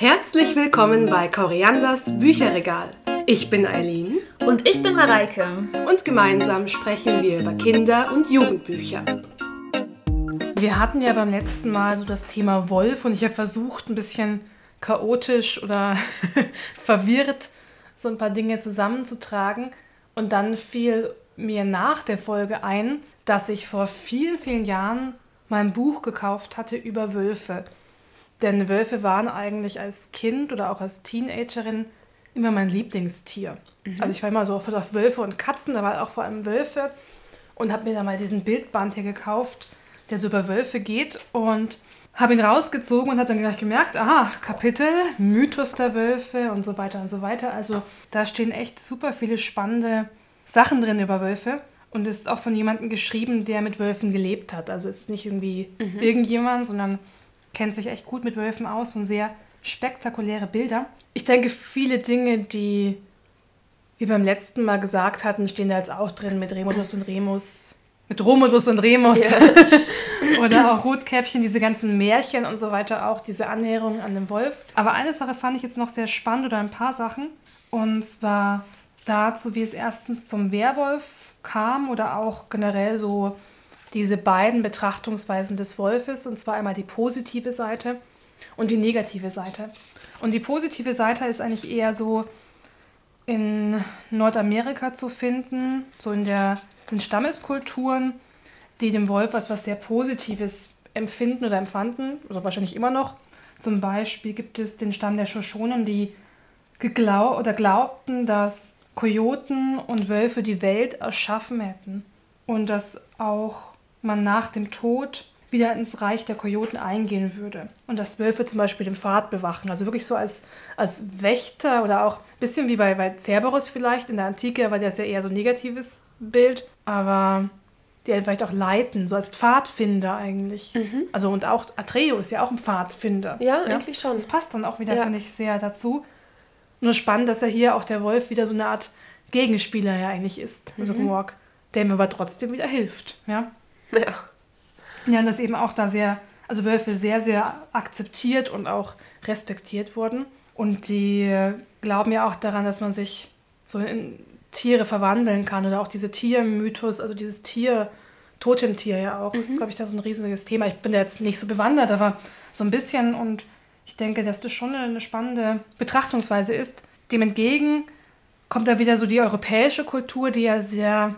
Herzlich willkommen bei Korianders Bücherregal. Ich bin Eileen. Und ich bin Mareike. Und gemeinsam sprechen wir über Kinder- und Jugendbücher. Wir hatten ja beim letzten Mal so das Thema Wolf und ich habe versucht, ein bisschen chaotisch oder verwirrt so ein paar Dinge zusammenzutragen. Und dann fiel mir nach der Folge ein, dass ich vor vielen, vielen Jahren mein Buch gekauft hatte über Wölfe. Denn Wölfe waren eigentlich als Kind oder auch als Teenagerin immer mein Lieblingstier. Mhm. Also ich war immer so auf Wölfe und Katzen, aber auch vor allem Wölfe. Und habe mir da mal diesen Bildband hier gekauft, der so über Wölfe geht. Und habe ihn rausgezogen und habe dann gleich gemerkt, aha, Kapitel, Mythos der Wölfe und so weiter und so weiter. Also da stehen echt super viele spannende Sachen drin über Wölfe. Und ist auch von jemandem geschrieben, der mit Wölfen gelebt hat. Also ist nicht irgendwie mhm. irgendjemand, sondern kennt sich echt gut mit Wölfen aus und sehr spektakuläre Bilder. Ich denke, viele Dinge, die wir beim letzten Mal gesagt hatten, stehen da jetzt auch drin mit Remodus und Remus, mit Romulus und Remus ja. oder auch Rotkäppchen, diese ganzen Märchen und so weiter, auch diese Annäherung an den Wolf. Aber eine Sache fand ich jetzt noch sehr spannend oder ein paar Sachen und zwar dazu, wie es erstens zum Werwolf kam oder auch generell so diese beiden Betrachtungsweisen des Wolfes, und zwar einmal die positive Seite und die negative Seite. Und die positive Seite ist eigentlich eher so in Nordamerika zu finden, so in den Stammeskulturen, die dem Wolf als was sehr Positives empfinden oder empfanden, also wahrscheinlich immer noch. Zum Beispiel gibt es den Stamm der Shoshonen, die geglau oder glaubten, dass Kojoten und Wölfe die Welt erschaffen hätten und dass auch man nach dem Tod wieder ins Reich der Kojoten eingehen würde. Und dass Wölfe zum Beispiel den Pfad bewachen. Also wirklich so als, als Wächter oder auch ein bisschen wie bei, bei Cerberus vielleicht. In der Antike war das ja eher so ein negatives Bild. Aber die vielleicht auch leiten, so als Pfadfinder eigentlich. Mhm. Also und auch Atreo ist ja auch ein Pfadfinder. Ja, ja, eigentlich schon. Das passt dann auch wieder, ja. finde ich, sehr dazu. Nur spannend, dass er hier auch der Wolf wieder so eine Art Gegenspieler ja eigentlich ist, also mhm. Walk, der ihm aber trotzdem wieder hilft. Ja. Ja. Ja, und dass eben auch da sehr, also Wölfe sehr, sehr akzeptiert und auch respektiert wurden. Und die glauben ja auch daran, dass man sich so in Tiere verwandeln kann oder auch diese Tiermythos, also dieses Tier, Totemtier ja auch. Mhm. Das ist, glaube ich, da so ein riesiges Thema. Ich bin da jetzt nicht so bewandert, aber so ein bisschen und ich denke, dass das schon eine spannende Betrachtungsweise ist. Dem entgegen kommt da wieder so die europäische Kultur, die ja sehr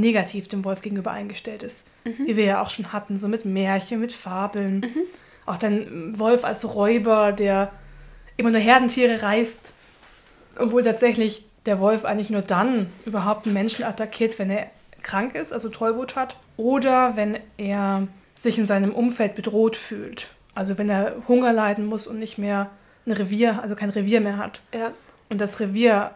negativ dem Wolf gegenüber eingestellt ist. Mhm. Wie wir ja auch schon hatten, so mit Märchen, mit Fabeln. Mhm. Auch dann Wolf als Räuber, der immer nur Herdentiere reißt, obwohl tatsächlich der Wolf eigentlich nur dann überhaupt einen Menschen attackiert, wenn er krank ist, also Tollwut hat, oder wenn er sich in seinem Umfeld bedroht fühlt. Also wenn er Hunger leiden muss und nicht mehr ein Revier, also kein Revier mehr hat. Ja. Und das Revier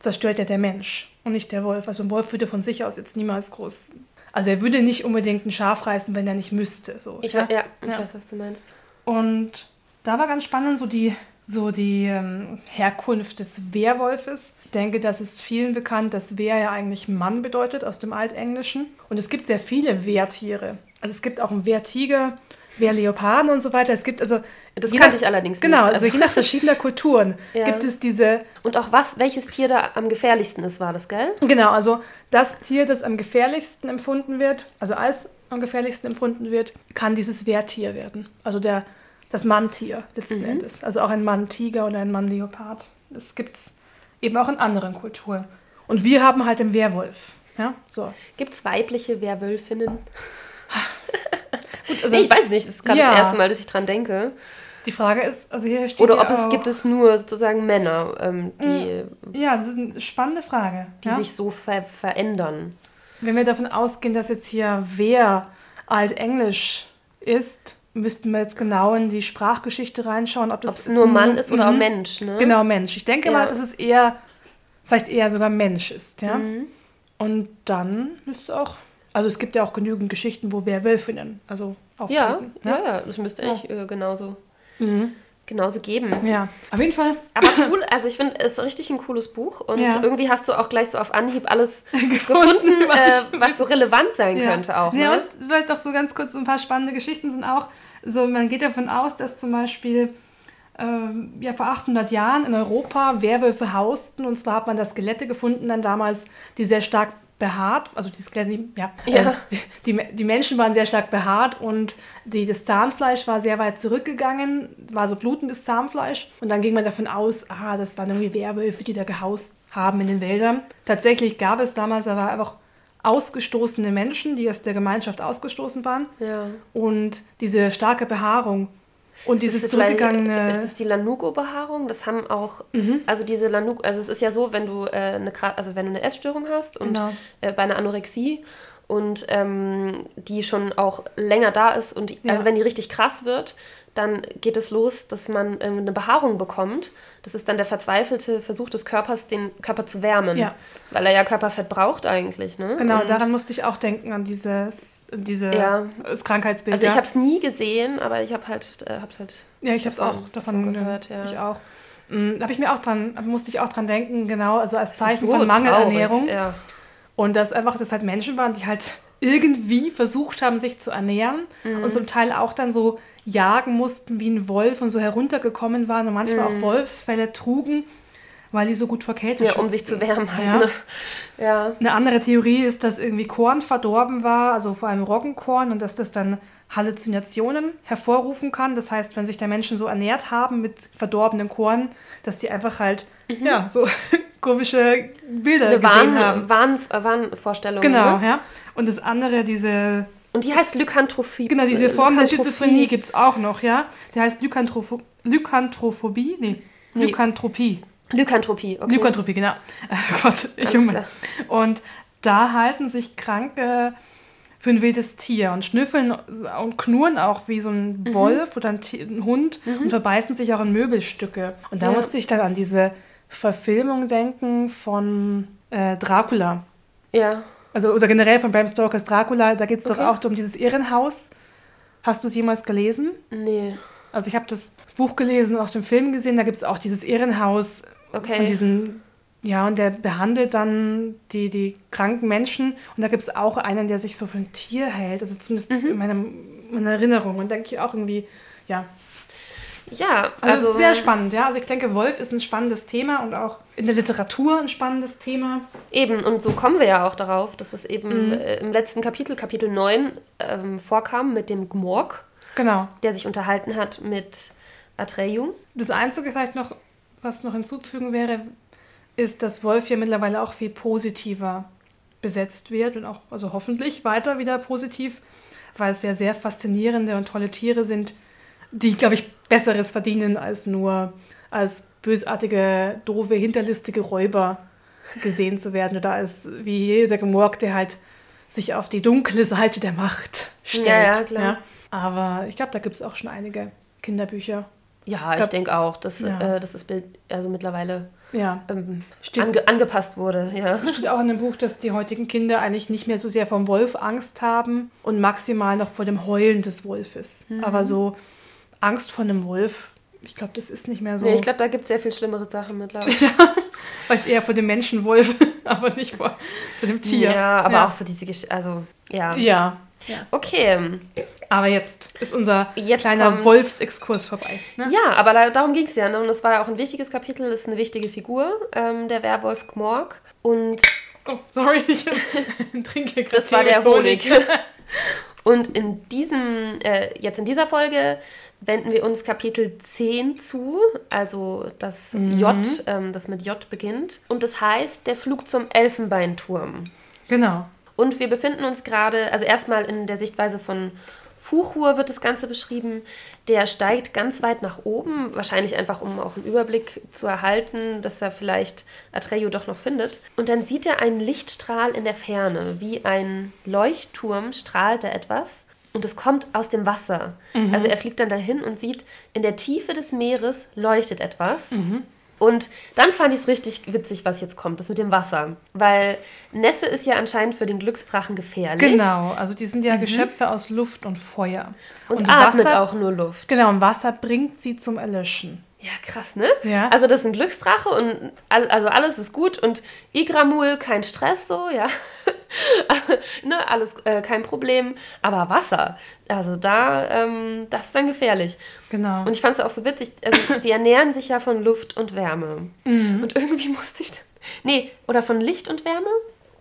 zerstört ja der Mensch und nicht der Wolf. Also ein Wolf würde von sich aus jetzt niemals groß. Also er würde nicht unbedingt ein Schaf reißen, wenn er nicht müsste. So, ich, ja? ja, ich ja. weiß, was du meinst. Und da war ganz spannend so die, so die ähm, Herkunft des Werwolfes. Ich denke, das ist vielen bekannt, dass Wehr ja eigentlich Mann bedeutet aus dem Altenglischen. Und es gibt sehr viele Wehrtiere. Also es gibt auch einen Wehrtiger, Wehrleoparden und so weiter. Es gibt also. Das kannte ich allerdings genau, nicht. Genau, also je nach verschiedener Kulturen ja. gibt es diese. Und auch was, welches Tier da am gefährlichsten ist, war das, gell? Genau, also das Tier, das am gefährlichsten empfunden wird, also als am gefährlichsten empfunden wird, kann dieses Wehrtier werden. Also der, das Manntier letzten mhm. Endes. Also auch ein Mann-Tiger oder ein Mann-Leopard. Das gibt es eben auch in anderen Kulturen. Und wir haben halt den Werwolf. Ja, so. Gibt es weibliche Werwölfinnen? Gut, also, nee, ich weiß nicht, das ist gerade ja. das erste Mal, dass ich dran denke. Die Frage ist, also hier steht Oder ob es gibt es nur sozusagen Männer, ähm, die. Mm, ja, das ist eine spannende Frage. Die ja? sich so ver verändern. Wenn wir davon ausgehen, dass jetzt hier wer altenglisch ist, müssten wir jetzt genau in die Sprachgeschichte reinschauen, ob das nur Mann ist oder auch mhm. Mensch. Ne? Genau, Mensch. Ich denke ja. mal, dass es eher, vielleicht eher sogar Mensch ist. Ja? Mhm. Und dann müsste es auch also es gibt ja auch genügend Geschichten, wo Werwölfinnen also auftreten. Ja, ja, ja, das müsste echt ja. äh, genauso, mhm. genauso geben. Ja, auf jeden Fall. Aber cool, also ich finde, es ist richtig ein cooles Buch und ja. irgendwie hast du auch gleich so auf Anhieb alles gefunden, was, äh, was so relevant sein ja. könnte auch. Ja, ne? und vielleicht doch so ganz kurz ein paar spannende Geschichten sind auch, so man geht davon aus, dass zum Beispiel äh, ja, vor 800 Jahren in Europa Werwölfe hausten. Und zwar hat man da Skelette gefunden, dann damals, die sehr stark behaart, also die Skelette, ja, ja. Äh, die, die Menschen waren sehr stark behaart und die, das Zahnfleisch war sehr weit zurückgegangen, war so blutendes Zahnfleisch. Und dann ging man davon aus, ah, das waren irgendwie Werwölfe, die da gehaust haben in den Wäldern. Tatsächlich gab es damals aber einfach ausgestoßene Menschen, die aus der Gemeinschaft ausgestoßen waren. Ja. Und diese starke Behaarung und dieses zurückgegangene. Ist das die Lanugo-Behaarung? Das haben auch, mhm. also diese Lanugo, also es ist ja so, wenn du äh, eine, also wenn du eine Essstörung hast und genau. äh, bei einer Anorexie und ähm, die schon auch länger da ist und ja. also wenn die richtig krass wird, dann geht es los, dass man ähm, eine Behaarung bekommt. Das ist dann der verzweifelte Versuch des Körpers, den Körper zu wärmen. Ja. Weil er ja Körperfett braucht eigentlich. Ne? Genau, und daran musste ich auch denken, an dieses, diese, ja. Krankheitsbild. Also ich habe es nie gesehen, aber ich habe halt, äh, hab's halt. Ja, ich habe es auch davon gehört. Ja. Ich auch. Mhm, habe ich mir auch dran, musste ich auch dran denken, genau, also als Zeichen so von Mangelernährung. Ja. Und dass einfach das halt Menschen waren, die halt irgendwie versucht haben, sich zu ernähren mhm. und zum Teil auch dann so jagen mussten wie ein Wolf und so heruntergekommen waren und manchmal mm. auch mhm. Wolfsfälle trugen, weil die so gut vor Kälte Ja, um sich zu wärmen halt. Ja. Ne? ja. Eine andere Theorie ist, dass irgendwie Korn verdorben war, also vor allem Roggenkorn und dass das dann Halluzinationen hervorrufen kann. Das heißt, wenn sich der Menschen so ernährt haben mit verdorbenem Korn, dass die einfach halt mhm. ja, so komische Bilder Eine gesehen Wahn, haben. Wahn, Wahnvorstellungen. Genau, ne? ja. Und das andere, diese und die heißt Lykantrophie. Genau, diese Form der Schizophrenie gibt es auch noch, ja. Der heißt Lykantropho Lykantrophobie? Nee, nee. Lykantropie. Lykanthropie, okay. Lykanthropie, genau. Oh Gott, ich Junge. Und da halten sich Kranke für ein wildes Tier und schnüffeln und knurren auch wie so ein mhm. Wolf oder ein, ein Hund mhm. und verbeißen sich auch in Möbelstücke. Und da ja. musste ich dann an diese Verfilmung denken von äh, Dracula. Ja. Also, oder generell von Bram Stokers Dracula, da geht es okay. doch auch um dieses Irrenhaus. Hast du es jemals gelesen? Nee. Also ich habe das Buch gelesen und auch den Film gesehen, da gibt es auch dieses Irrenhaus okay. von diesen, ja, und der behandelt dann die, die kranken Menschen und da gibt es auch einen, der sich so für ein Tier hält, also zumindest mhm. in meiner, meiner Erinnerung und denke ich auch irgendwie, ja, ja, also, also sehr spannend, ja. Also ich denke, Wolf ist ein spannendes Thema und auch in der Literatur ein spannendes Thema. Eben, und so kommen wir ja auch darauf, dass es eben mhm. Äh, im letzten Kapitel, Kapitel 9, ähm, vorkam mit dem Gmorg. Genau. Der sich unterhalten hat mit Atreyu. Das Einzige vielleicht noch, was noch hinzuzufügen wäre, ist, dass Wolf ja mittlerweile auch viel positiver besetzt wird und auch, also hoffentlich weiter wieder positiv, weil es ja sehr faszinierende und tolle Tiere sind, die, glaube ich, Besseres verdienen als nur als bösartige, doofe, hinterlistige Räuber gesehen zu werden oder als wie jeder Gemorg, der halt sich auf die dunkle Seite der Macht stellt. Ja, ja klar. Ja. Aber ich glaube, da gibt es auch schon einige Kinderbücher. Ja, ich, ich denke auch, dass, ja. äh, dass das Bild also mittlerweile ja. ähm, ange angepasst wurde. Ja. Steht auch in dem Buch, dass die heutigen Kinder eigentlich nicht mehr so sehr vom Wolf Angst haben und maximal noch vor dem Heulen des Wolfes. Mhm. Aber so Angst vor einem Wolf, ich glaube, das ist nicht mehr so. Nee, ich glaube, da gibt es sehr viel schlimmere Sachen mittlerweile. ja, vielleicht eher vor dem Menschenwolf, aber nicht vor, vor dem Tier. Ja, aber ja. auch so diese Geschichte, also ja. Ja. ja. Okay. Aber jetzt ist unser jetzt kleiner Wolfsexkurs vorbei. Ne? Ja, aber da, darum ging es ja. Ne? Und das war ja auch ein wichtiges Kapitel, ist eine wichtige Figur, ähm, der Werwolf Gmorg. Und. Oh, sorry, ich trinke gerade. Das war der Honig. Honig. Und in diesem, äh, jetzt in dieser Folge wenden wir uns Kapitel 10 zu, also das mhm. J, ähm, das mit J beginnt. Und das heißt der Flug zum Elfenbeinturm. Genau. Und wir befinden uns gerade, also erstmal in der Sichtweise von Fuchur wird das Ganze beschrieben. Der steigt ganz weit nach oben, wahrscheinlich einfach, um auch einen Überblick zu erhalten, dass er vielleicht Atreyu doch noch findet. Und dann sieht er einen Lichtstrahl in der Ferne. Wie ein Leuchtturm strahlt er etwas. Und es kommt aus dem Wasser. Mhm. Also er fliegt dann dahin und sieht, in der Tiefe des Meeres leuchtet etwas. Mhm. Und dann fand ich es richtig witzig, was jetzt kommt, das mit dem Wasser. Weil Nässe ist ja anscheinend für den Glücksdrachen gefährlich. Genau, also die sind ja mhm. Geschöpfe aus Luft und Feuer. Und, und atmet Wasser, auch nur Luft. Genau, und Wasser bringt sie zum Erlöschen. Ja, krass, ne? Ja. Also das ist ein Glücksdrache und also alles ist gut und Igramul, kein Stress so, ja. ne, alles äh, kein Problem. Aber Wasser, also da, ähm, das ist dann gefährlich. Genau. Und ich fand es auch so witzig, also sie ernähren sich ja von Luft und Wärme. Mhm. Und irgendwie musste ich dann, nee, oder von Licht und Wärme?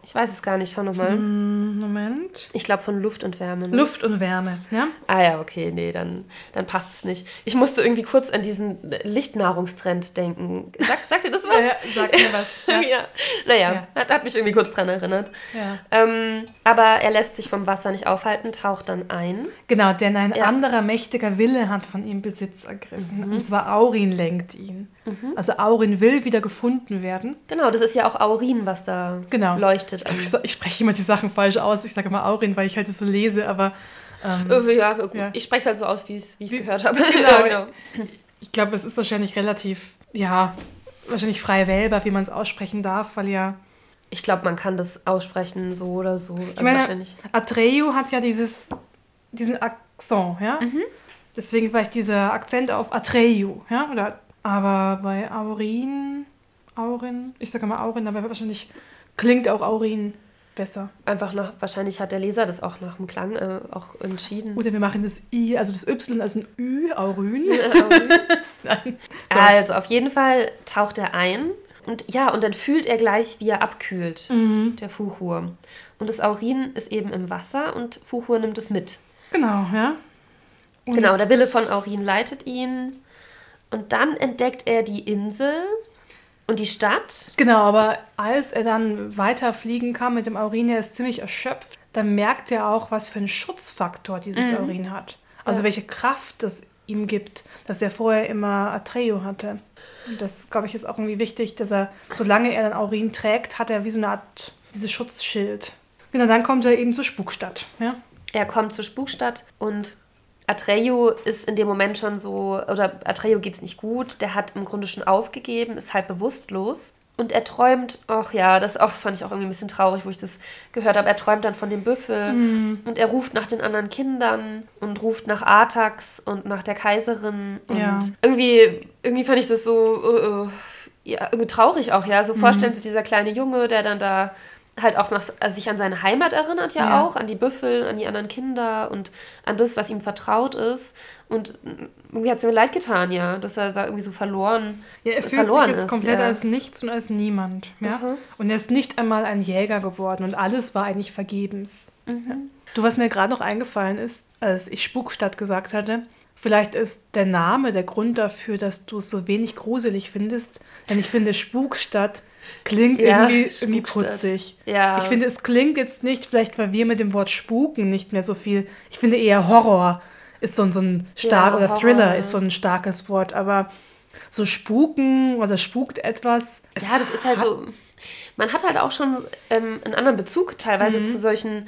Ich weiß es gar nicht, schau nochmal. Mm, Moment. Ich glaube von Luft und Wärme. Ne? Luft und Wärme, ja? Ah ja, okay, nee, dann, dann passt es nicht. Ich musste irgendwie kurz an diesen Lichtnahrungstrend denken. Sag, sagt ihr das was? Ja, ja, sag mir was. Ja. ja. Naja, Ja. Hat, hat mich irgendwie kurz dran erinnert. Ja. Ähm, aber er lässt sich vom Wasser nicht aufhalten, taucht dann ein. Genau, denn ein Ja. anderer mächtiger Wille hat von ihm Besitz ergriffen. Und zwar Aurin lenkt ihn. Also Aurin will wieder gefunden werden. Genau, das ist ja auch Aurin, was da Genau. leuchtet. Ich, sa- ich spreche immer die Sachen falsch aus. Ich sage immer Aurin, weil ich halt das so lese, aber ähm, Äh, ja, gut. Ja. Ich spreche es halt so aus, wie ich es gehört habe. Genau. Ja, ich glaube, es ist wahrscheinlich relativ, ja, wahrscheinlich frei wählbar, wie man es aussprechen darf, weil ja. Ich glaube, man kann das aussprechen, so oder so. Also Ich meine, wahrscheinlich. Atreu hat ja dieses, diesen Akzent, ja? Deswegen vielleicht dieser Akzent auf Atreu, ja? Oder, aber bei Aurin, Aurin, ich sage immer Aurin, aber wahrscheinlich klingt auch Aurin besser. Einfach nach, wahrscheinlich hat der Leser das auch nach dem Klang äh, auch entschieden. Oder wir machen das I, also das Y als ein Ü, Aurin. Nein. So. Also, auf jeden Fall taucht er ein. Und ja, und dann fühlt er gleich, wie er abkühlt, Mhm. der Fuchur. Und das Aurin ist eben im Wasser und Fuchur nimmt es mit. Genau, ja. Und- Genau, der Wille von Aurin leitet ihn. Und dann entdeckt er die Insel und die Stadt. Genau, aber als er dann weiterfliegen kann mit dem Aurin, er ist ziemlich erschöpft, dann merkt er auch, was für einen Schutzfaktor dieses Aurin hat. Also Ja. welche Kraft es ihm gibt, dass er vorher immer Atreo hatte. Und das, glaube ich, ist auch irgendwie wichtig, dass er, solange er den Aurin trägt, hat er wie so eine Art, dieses Schutzschild. Genau, dann kommt er eben zur Spukstadt. Ja? Er kommt zur Spukstadt und Atreyu ist in dem Moment schon so, oder Atreyu geht es nicht gut, der hat im Grunde schon aufgegeben, ist halb bewusstlos. Und er träumt, ach ja, das, auch, das fand ich auch irgendwie ein bisschen traurig, wo ich das gehört habe. Er träumt dann von dem Büffel und er ruft nach den anderen Kindern und ruft nach Artax und nach der Kaiserin. Und Ja. irgendwie, irgendwie fand ich das so äh, äh, ja, irgendwie traurig auch, ja. So vorstellen, so dieser kleine Junge, der dann da halt auch nach, also sich an seine Heimat erinnert ja, Ja. auch, an die Büffel, an die anderen Kinder und an das, was ihm vertraut ist. Und irgendwie hat es mir leid getan, ja, dass er da irgendwie so verloren, Ja, er fühlt sich jetzt ist, komplett ja. als nichts und als niemand. Ja? Mhm. Und er ist nicht einmal ein Jäger geworden und alles war eigentlich vergebens. Mhm. Ja. Du, was mir gerade noch eingefallen ist, als ich Spukstadt gesagt hatte, vielleicht ist der Name der Grund dafür, dass du es so wenig gruselig findest. Denn ich finde, Spukstadt klingt Ja, irgendwie, irgendwie putzig. Ja. Ich finde, es klingt jetzt nicht, vielleicht weil wir mit dem Wort Spuken nicht mehr so viel. Ich finde eher Horror ist so, ein- so ein stark Ja, oder Horror, Thriller ist so ein starkes Wort, aber so spuken oder spukt etwas. Ja, das ist halt so. Man hat halt auch schon ähm, einen anderen Bezug teilweise Mhm. zu solchen.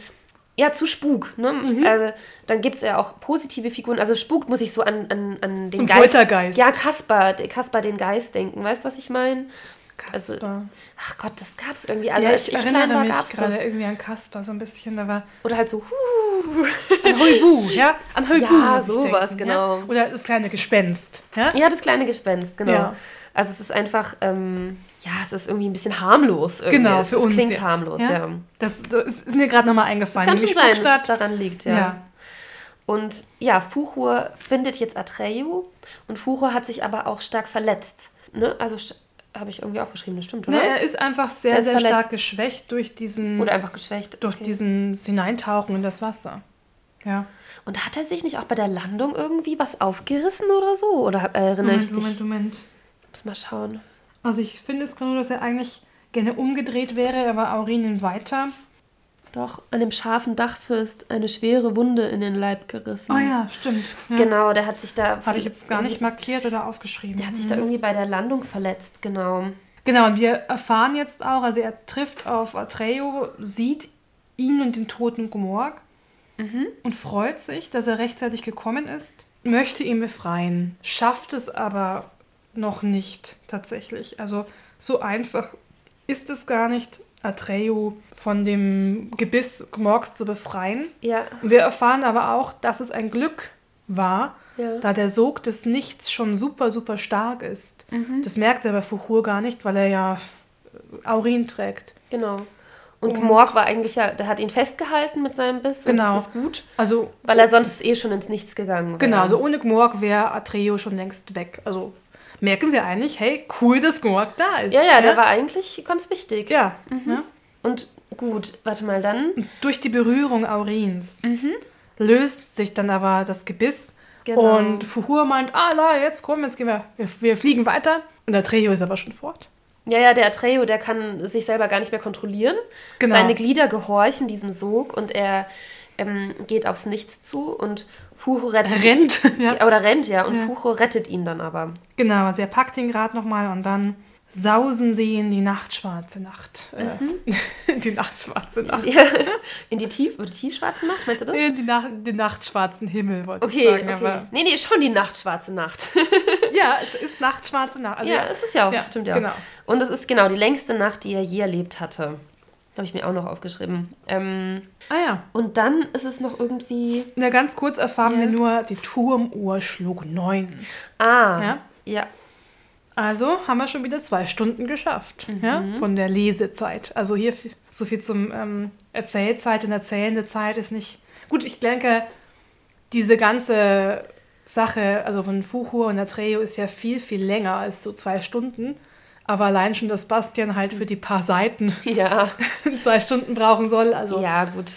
Ja, zu Spuk. Ne? Äh, dann gibt es ja auch positive Figuren. Also Spuk muss ich so an, an, an den Zum Geist. Ja, Kasper, der Kasper den Geist denken. Weißt du, was ich meine? Also, Kasper. ach Gott, das gab es irgendwie. Also ja, ich, ich erinnere klein war, mich es gerade das. irgendwie an Kasper so ein bisschen. Da war Oder halt so, an Heubu, ja? An Heubu. Ja, sowas, denken, genau. Ja? Oder das kleine Gespenst. Ja? Ja, das kleine Gespenst, genau. Ja. Also es ist einfach, ähm, ja, es ist irgendwie ein bisschen harmlos. Irgendwie. Genau, es, für es uns. klingt jetzt, harmlos, ja? ja. Das, das ist, mir gerade nochmal Das eingefallen. kann schon sein, dass es daran liegt, ja. Ja. Und ja, Fuchur findet jetzt Atreyu und Fuchur hat sich aber auch stark verletzt. Ne? Also habe ich irgendwie aufgeschrieben, das stimmt, oder? Ne, er ist einfach sehr, ist sehr stark verletzt. geschwächt durch diesen, Oder einfach geschwächt. durch okay. diesen Hineintauchen in das Wasser. Ja. Und hat er sich nicht auch bei der Landung irgendwie was aufgerissen oder so? Oder äh, erinnere ich Moment, dich? Moment, Moment. Muss mal schauen. Also ich finde es gerade nur, dass er eigentlich gerne umgedreht wäre, aber Aurinen weiter. Doch, an dem scharfen Dachfirst eine schwere Wunde in den Leib gerissen. Ah ja, stimmt. Ja. Genau, der hat sich da. Habe ich jetzt gar nicht markiert oder aufgeschrieben. Der hat sich da irgendwie bei der Landung verletzt, genau. Genau, und wir erfahren jetzt auch, also er trifft auf Atreo, sieht ihn und den toten Gomorg und freut sich, dass er rechtzeitig gekommen ist, möchte ihn befreien, schafft es aber noch nicht tatsächlich. Also so einfach ist es gar nicht, Atreo von dem Gebiss Gomorgs zu befreien. Ja, Wir erfahren aber auch, dass es ein Glück war, Ja. da der Sog des Nichts schon super, super stark ist. Mhm. Das merkt er bei Fuchur gar nicht, weil er ja äh, Aurin trägt. Genau. Und Morg war eigentlich ja, der hat ihn festgehalten mit seinem Biss. Genau. Das ist gut, Also, weil er sonst eh schon ins Nichts gegangen wäre. genau, also ohne Gmorg wäre Atreo schon längst weg. Also merken wir eigentlich, hey, cool, dass Gmorg da ist. Ja, ja, der war eigentlich ganz wichtig. Ja, Mhm. ne? Und gut, warte mal, dann. Durch die Berührung Aurins löst sich dann aber das Gebiss. Genau. Und Fuhur meint, ah, na, jetzt komm, jetzt gehen wir, wir, wir fliegen weiter. Und Atreo ist aber schon fort. Ja, ja, der Atreo, der kann sich selber gar nicht mehr kontrollieren. Genau. Seine Glieder gehorchen diesem Sog und er ähm, geht aufs Nichts zu und Fucho rettet Er rennt. ja. Oder rennt, ja. Und Ja. Fucho rettet ihn dann aber. Genau, also er packt ihn gerade nochmal und dann sausen sie in die nachtschwarze Nacht. Äh, die nachtschwarze Nacht. Ja, in die, tief, die tiefschwarze Nacht, meinst du das? In die Nach den nachtschwarzen Himmel, wollte Okay, ich sagen. okay. Aber Nee, nee, schon die nachtschwarze Nacht. ja, es ist nachtschwarze Nacht. Also, ja, es ist ja auch, ja, das stimmt ja. genau. Und es ist genau die längste Nacht, die er je erlebt hatte. Habe ich mir auch noch aufgeschrieben. Ähm, Ah ja. und dann ist es noch irgendwie. Na, ganz kurz erfahren Ja. wir nur, die Turmuhr schlug neun. Ah, Ja. ja. Also haben wir schon wieder zwei Stunden geschafft, Mhm. ja, von der Lesezeit. Also hier so viel zum ähm, Erzählzeit und erzählende Zeit ist nicht. Gut, ich denke, diese ganze Sache, also von Fuchur und Atreo ist ja viel, viel länger als so zwei Stunden. Aber allein schon, dass Bastian halt für die paar Seiten Ja, zwei Stunden brauchen soll. Also ja, gut.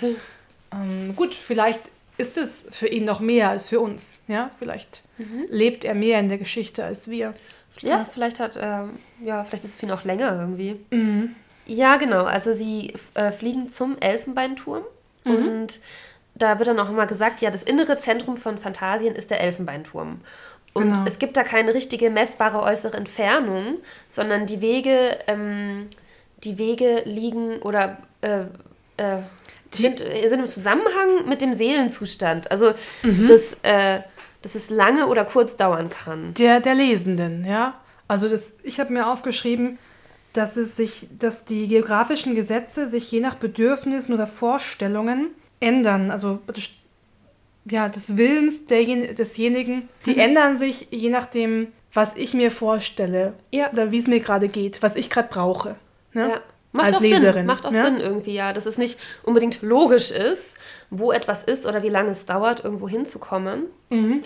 ähm, gut, vielleicht ist es für ihn noch mehr als für uns. Ja, vielleicht Mhm. lebt er mehr in der Geschichte als wir. Ja, vielleicht hat, ähm, ja, vielleicht ist es viel noch länger irgendwie. Mhm. Ja, genau. Also sie äh, fliegen zum Elfenbeinturm Mhm. und da wird dann auch immer gesagt, ja, das innere Zentrum von Phantasien ist der Elfenbeinturm. Und Genau. es gibt da keine richtige messbare äußere Entfernung, sondern die Wege, ähm, die Wege liegen oder äh, äh, sind, sind im Zusammenhang mit dem Seelenzustand. Also, Mhm. dass, äh, dass es lange oder kurz dauern kann. Der, der Lesenden, ja. Also das, ich habe mir aufgeschrieben, dass es sich, dass die geografischen Gesetze sich je nach Bedürfnissen oder Vorstellungen ändern. Also das- ja, des Willens derjen desjenigen, die ändern sich je nachdem, was ich mir vorstelle Ja. oder wie es mir gerade geht, was ich gerade brauche. Ne? Ja. Macht Als auch Leserin. Sinn. Macht auch ne? Sinn irgendwie, ja. Dass es nicht unbedingt logisch ist, wo etwas ist oder wie lange es dauert, irgendwo hinzukommen. Mhm.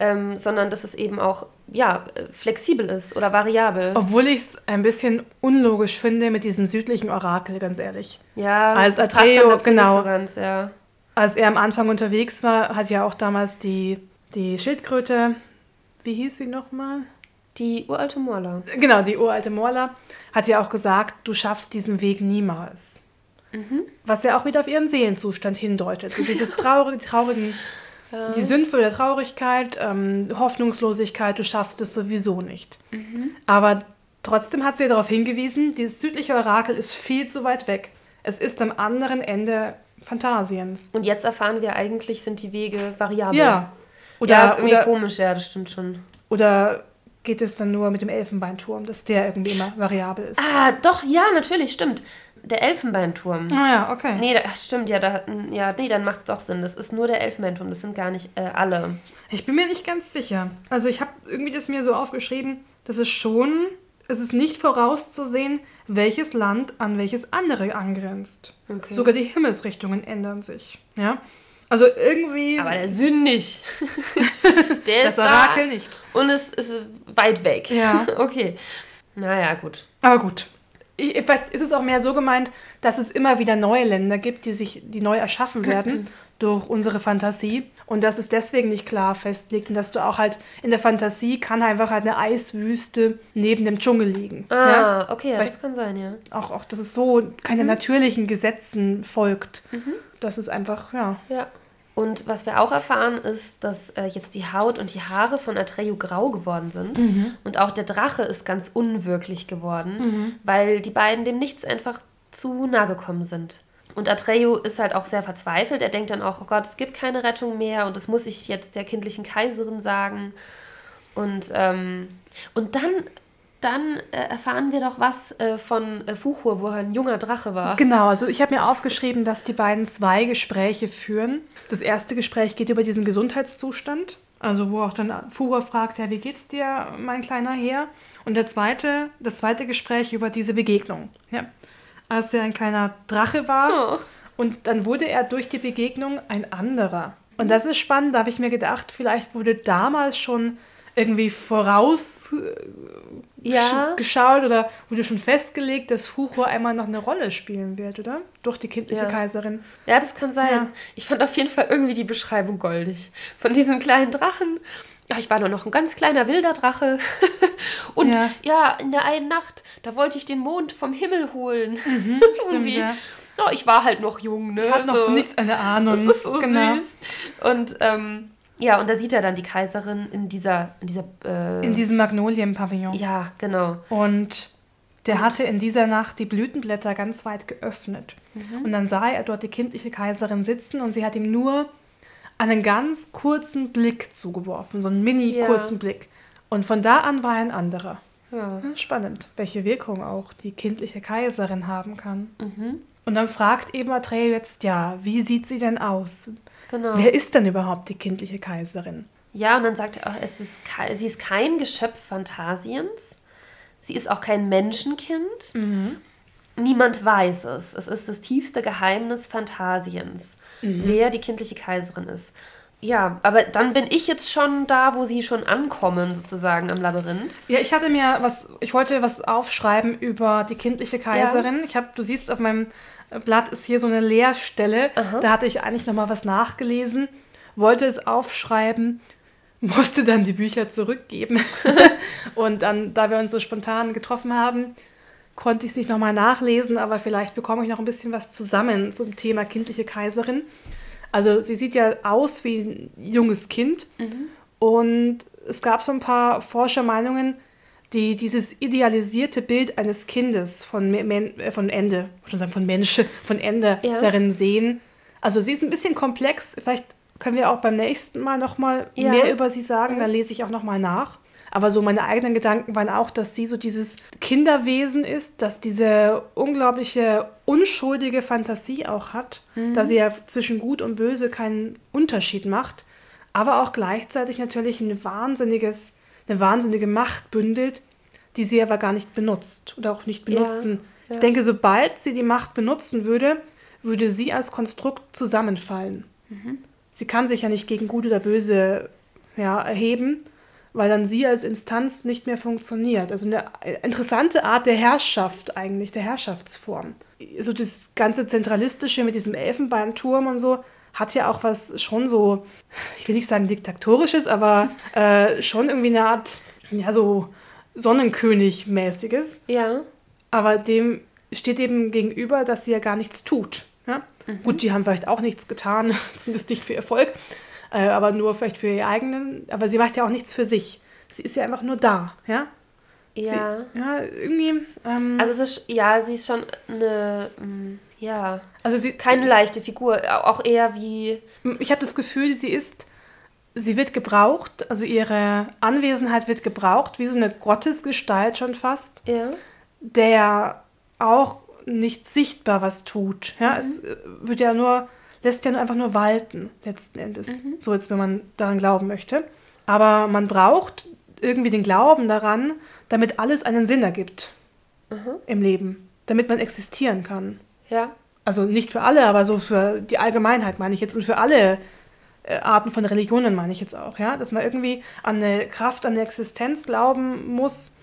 Ähm, sondern dass es eben auch ja, äh, flexibel ist oder variabel. Obwohl ich es ein bisschen unlogisch finde mit diesem südlichen Orakel, ganz ehrlich. Ja, Als Atreo, genau. So ganz, ja. Als er am Anfang unterwegs war, hat ja auch damals die, die Schildkröte, wie hieß sie nochmal? Die uralte Morla. Genau, die uralte Morla hat ja auch gesagt, du schaffst diesen Weg niemals. Mhm. Was ja auch wieder auf ihren Seelenzustand hindeutet. So dieses traurige, traurigen, die Sündvoll der Traurigkeit, ähm, Hoffnungslosigkeit, du schaffst es sowieso nicht. Mhm. Aber trotzdem hat sie darauf hingewiesen, dieses südliche Orakel ist viel zu weit weg. Es ist am anderen Ende Phantasiens. Und jetzt erfahren wir eigentlich, sind die Wege variabel. Ja. Oder, ja, ist irgendwie oder, komisch, ja, das stimmt schon. oder geht es dann nur mit dem Elfenbeinturm, dass der irgendwie immer variabel ist? Ah, doch, ja, natürlich, stimmt. Der Elfenbeinturm. Ah ja, okay. Nee, da, stimmt, ja, da, ja, nee, dann macht es doch Sinn. Das ist nur der Elfenbeinturm, das sind gar nicht äh, alle. Ich bin mir nicht ganz sicher. Also ich habe irgendwie das mir so aufgeschrieben, dass es schon, es ist nicht vorauszusehen, welches Land an welches andere angrenzt. Okay. Sogar die Himmelsrichtungen ändern sich. Ja. Also irgendwie Aber der Süden nicht. der das Orakel da nicht. und es ist weit weg. Ja. okay. Naja, gut. Aber gut. Ich, vielleicht ist es auch mehr so gemeint, dass es immer wieder neue Länder gibt, die sich, die neu erschaffen werden durch unsere Fantasie und dass es deswegen nicht klar festlegt und dass du auch halt in der Fantasie kann einfach halt eine Eiswüste neben dem Dschungel liegen. Ah, ja? okay, ja, das kann sein, ja. Auch, auch, dass es so keine natürlichen Gesetzen folgt. Das ist einfach, ja. Ja. Und was wir auch erfahren, ist, dass äh, jetzt die Haut und die Haare von Atreyu grau geworden sind. Und auch der Drache ist ganz unwirklich geworden, weil die beiden dem Nichts einfach zu nah gekommen sind. Und Atreyu ist halt auch sehr verzweifelt. Er denkt dann auch, oh Gott, es gibt keine Rettung mehr und das muss ich jetzt der kindlichen Kaiserin sagen. Und, ähm, und dann, dann äh, erfahren wir doch was äh, von äh, Fuchur, wo er ein junger Drache war. Genau, also ich habe mir aufgeschrieben, dass die beiden zwei Gespräche führen. Das erste Gespräch geht über diesen Gesundheitszustand Also wo auch dann Fuhrer fragt, ja, wie geht's dir, mein kleiner Herr? Und der zweite, das zweite Gespräch über diese Begegnung. Ja. Als er ein kleiner Drache war. Oh. Und dann wurde er durch die Begegnung ein anderer. Und das ist spannend, da habe ich mir gedacht, vielleicht wurde damals schon irgendwie vorausgeschaut äh, ja. oder wurde schon festgelegt, dass Hucho einmal noch eine Rolle spielen wird, oder? Durch die kindliche ja. Kaiserin. Ja, das kann sein. Ja. Ich fand auf jeden Fall irgendwie die Beschreibung goldig. Von diesem kleinen Drachen. Ja, ich war nur noch ein ganz kleiner wilder Drache. Und ja. ja. in der einen Nacht, da wollte ich den Mond vom Himmel holen. Mhm, stimmt, ja. Ja, ich war halt noch jung, ne? Ich hatte noch nichts eine Ahnung. Das ist so genau. süß. Und ähm, ja, und da sieht er dann die Kaiserin in dieser. In, dieser, äh, in diesem Magnolienpavillon. Ja, genau. Und der und? hatte in dieser Nacht die Blütenblätter ganz weit geöffnet. Mhm. Und dann sah er dort die kindliche Kaiserin sitzen und sie hat ihm nur einen ganz kurzen Blick zugeworfen, so einen mini kurzen ja. Blick. Und von da an war er ein anderer. Ja. Spannend, welche Wirkung auch die kindliche Kaiserin haben kann. Mhm. Und dann fragt eben Atreo jetzt, ja, wie sieht sie denn aus? Genau. Wer ist denn überhaupt die kindliche Kaiserin? Ja, und dann sagt er auch, es ist, sie ist kein Geschöpf Phantasiens. Sie ist auch kein Menschenkind. Mhm. Niemand weiß es. Es ist das tiefste Geheimnis Phantasiens, mhm. wer die kindliche Kaiserin ist. Ja, aber dann bin ich jetzt schon da, wo sie schon ankommen, sozusagen am Labyrinth. Ja, ich hatte mir was, ich wollte was aufschreiben über die kindliche Kaiserin. Ja. Ich habe, du siehst auf meinem Blatt ist hier so eine Leerstelle. Aha. Da hatte ich eigentlich noch mal was nachgelesen, wollte es aufschreiben, musste dann die Bücher zurückgeben. und dann, da wir uns so spontan getroffen haben, konnte ich es nicht noch mal nachlesen, aber vielleicht bekomme ich noch ein bisschen was zusammen zum Thema kindliche Kaiserin. Also sie sieht ja aus wie ein junges Kind mhm. und es gab so ein paar Forschermeinungen, die dieses idealisierte Bild eines Kindes von, Men äh, von Ende, schon sagen von Mensch, von Ende ja. darin sehen. Also sie ist ein bisschen komplex. Vielleicht können wir auch beim nächsten Mal noch mal ja. mehr über sie sagen. Dann lese ich auch noch mal nach. Aber so meine eigenen Gedanken waren auch, dass sie so dieses Kinderwesen ist, dass diese unglaubliche unschuldige Fantasie auch hat, mhm. dass sie ja zwischen Gut und Böse keinen Unterschied macht, aber auch gleichzeitig natürlich ein wahnsinniges, eine wahnsinnige Macht bündelt, die sie aber gar nicht benutzt oder auch nicht benutzen. Ja, ja. Ich denke, sobald sie die Macht benutzen würde, würde sie als Konstrukt zusammenfallen. Mhm. Sie kann sich ja nicht gegen Gut oder Böse ja, erheben weil dann sie als Instanz nicht mehr funktioniert. Also eine interessante Art der Herrschaft eigentlich, der Herrschaftsform. So das ganze Zentralistische mit diesem Elfenbeinturm und so hat ja auch was schon so, ich will nicht sagen diktatorisches, aber äh, schon irgendwie eine Art, ja, so Sonnenkönig-mäßiges. Ja. Aber dem steht eben gegenüber, dass sie ja gar nichts tut. Ja? Mhm. Gut, die haben vielleicht auch nichts getan, zumindest nicht für Erfolg äh, aber nur vielleicht für ihr eigenen. Aber sie macht ja auch nichts für sich. Sie ist ja einfach nur da, ja? Ja. Sie, ja, irgendwie. Ähm, also es ist, ja, sie ist schon eine, mm, ja, also sie, keine leichte Figur, auch eher wie. Ich habe das Gefühl, sie ist, sie wird gebraucht, also ihre Anwesenheit wird gebraucht, wie so eine Gottesgestalt schon fast, ja. der auch nicht sichtbar was tut. Ja, mhm. es äh, wird ja nur lässt ja einfach nur walten, letzten Endes. Mhm. So jetzt, wenn man daran glauben möchte. Aber man braucht irgendwie den Glauben daran, damit alles einen Sinn ergibt mhm. im Leben, damit man existieren kann. Ja. Also nicht für alle, aber so für die Allgemeinheit meine ich jetzt und für alle äh, Arten von Religionen meine ich jetzt auch, ja, dass man irgendwie an eine Kraft, an eine Existenz glauben muss.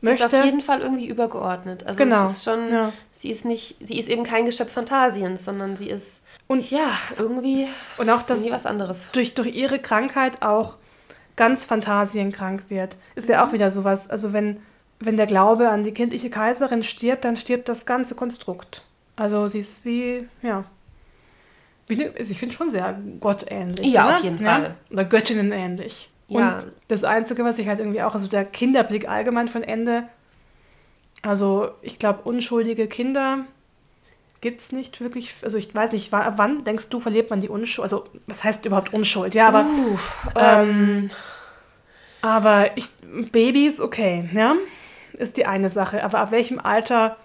Möchte. Sie ist auf jeden Fall irgendwie übergeordnet. Also genau. ist schon, ja. sie ist nicht, sie ist eben kein Geschöpf Phantasiens, sondern sie ist und ja, irgendwie, und auch das was anderes. Durch, durch ihre Krankheit auch ganz fantasienkrank wird. Ist mhm. ja auch wieder sowas. Also wenn, wenn der Glaube an die kindliche Kaiserin stirbt, dann stirbt das ganze Konstrukt. Also sie ist wie, ja. Wie eine, also ich finde schon sehr gottähnlich. Ja, oder? auf jeden ja? Fall. Oder Göttinnen ähnlich. Ja. Und das Einzige, was ich halt irgendwie auch, also der Kinderblick allgemein von Ende, also ich glaube, unschuldige Kinder gibt es nicht wirklich, also ich weiß nicht, wann denkst du, verliert man die Unschuld? Also, was heißt überhaupt Unschuld? Ja, aber. Uh, ähm, aber ich, Babys, okay, ja, ist die eine Sache. Aber ab welchem Alter.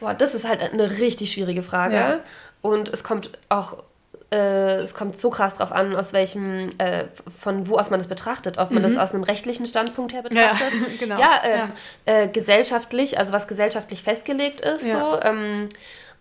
Boah, das ist halt eine richtig schwierige Frage. Ja. Und es kommt auch äh, es kommt so krass drauf an, aus welchem, äh, von wo aus man das betrachtet. Ob man Mhm. das aus einem rechtlichen Standpunkt her betrachtet. genau. Ja, ähm, Ja. Äh, gesellschaftlich, also was gesellschaftlich festgelegt ist, Ja. so. Ähm,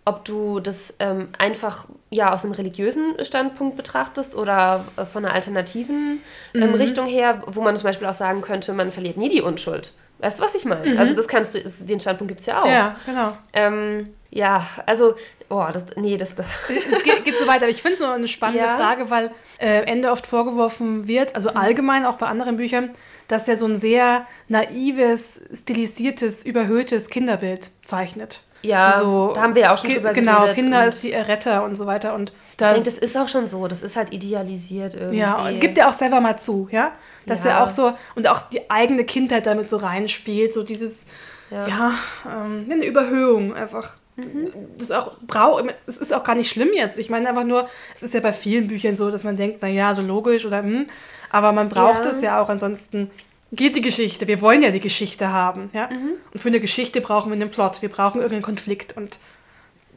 ob du das ähm, einfach ja aus einem religiösen Standpunkt betrachtest oder äh, von einer alternativen ähm, Mhm. Richtung her, wo man zum Beispiel auch sagen könnte, man verliert nie die Unschuld. Weißt du, was ich meine? Also das kannst du, den Standpunkt gibt es ja auch. Mhm. Ja, genau. Ähm, ja, also, oh, das, nee, das, das Es geht, geht so weiter, aber ich finde es nur eine spannende Ja. Frage, weil äh, Ende oft vorgeworfen wird, also allgemein auch bei anderen Büchern, dass er so ein sehr naives, stilisiertes, überhöhtes Kinderbild zeichnet. Ja, Also da haben wir ja auch schon drüber Genau, geredet Kinder ist die Retter und so weiter. Und ich das, denke, das ist auch schon so. Das ist halt idealisiert irgendwie. ja, und gibt er auch selber mal zu, ja? Dass Ja. er auch so, und auch die eigene Kindheit damit so reinspielt, so dieses, Ja. ja, ähm, eine Überhöhung einfach. Mhm. Das auch brau es ist auch gar nicht schlimm jetzt. Ich meine einfach nur, es ist ja bei vielen Büchern so, dass man denkt, na ja, so logisch oder hm, aber man braucht Ja. es ja auch, ansonsten geht die Geschichte. Wir wollen ja die Geschichte haben, ja? Mhm. Und für eine Geschichte brauchen wir einen Plot, wir brauchen irgendeinen Konflikt und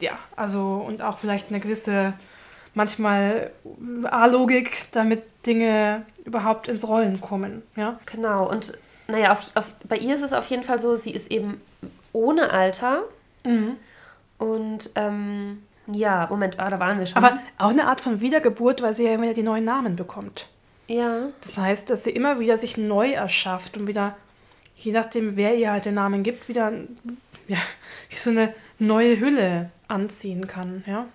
ja, also und auch vielleicht eine gewisse manchmal A-Logik, damit Dinge überhaupt ins Rollen kommen, ja? Genau, und naja, auf, auf, bei ihr ist es auf jeden Fall so, sie ist eben ohne Alter. Mhm. Und ähm, ja, Moment, ah, da waren wir schon. Aber auch eine Art von Wiedergeburt, weil sie ja immer wieder die neuen Namen bekommt. ja, Das heißt, dass sie immer wieder sich neu erschafft und wieder, je nachdem, wer ihr halt den Namen gibt, wieder ja, so eine neue Hülle anziehen kann, ja?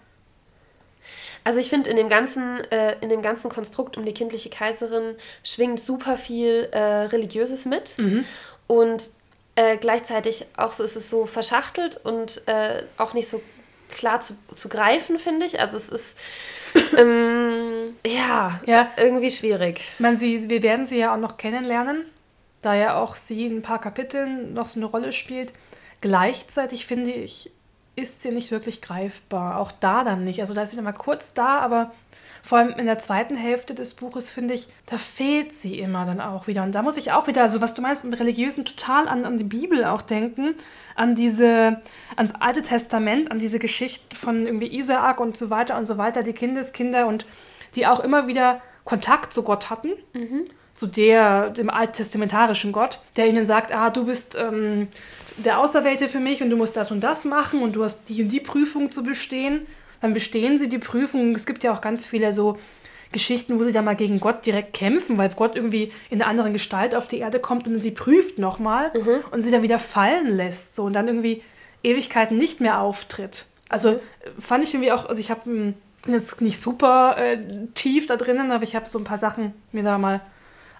Also ich finde, in, dem ganzen, äh, in dem ganzen Konstrukt um die kindliche Kaiserin schwingt super viel äh, Religiöses mit. Und äh, gleichzeitig auch so ist es so verschachtelt und äh, auch nicht so klar zu, zu greifen, finde ich. Also es ist ähm, ja, Ja. irgendwie schwierig. Ich meine, sie, wir werden sie ja auch noch kennenlernen, da ja auch sie in ein paar Kapiteln noch so eine Rolle spielt. Gleichzeitig finde ich, ist sie nicht wirklich greifbar. Auch da dann nicht. Also da ist sie noch mal kurz da, aber vor allem in der zweiten Hälfte des Buches, finde ich, da fehlt sie immer dann auch wieder. Und da muss ich auch wieder, also was du meinst, mit Religiösen total an, an die Bibel auch denken, an diese, ans Alte Testament, an diese Geschichten von irgendwie Isaak und so weiter und so weiter, die Kindeskinder und die auch immer wieder Kontakt zu Gott hatten zu der, dem alttestamentarischen Gott, der ihnen sagt, ah, du bist ähm, der Auserwählte für mich und du musst das und das machen und du hast die und die Prüfung zu bestehen. Dann bestehen sie die Prüfung. Es gibt ja auch ganz viele so Geschichten, wo sie dann mal gegen Gott direkt kämpfen, weil Gott irgendwie in einer anderen Gestalt auf die Erde kommt und sie prüft nochmal und sie dann wieder fallen lässt. So und dann irgendwie Ewigkeiten nicht mehr auftritt. Also äh, fand ich irgendwie auch, also ich habe jetzt nicht super äh, tief da drinnen, aber ich habe so ein paar Sachen mir da mal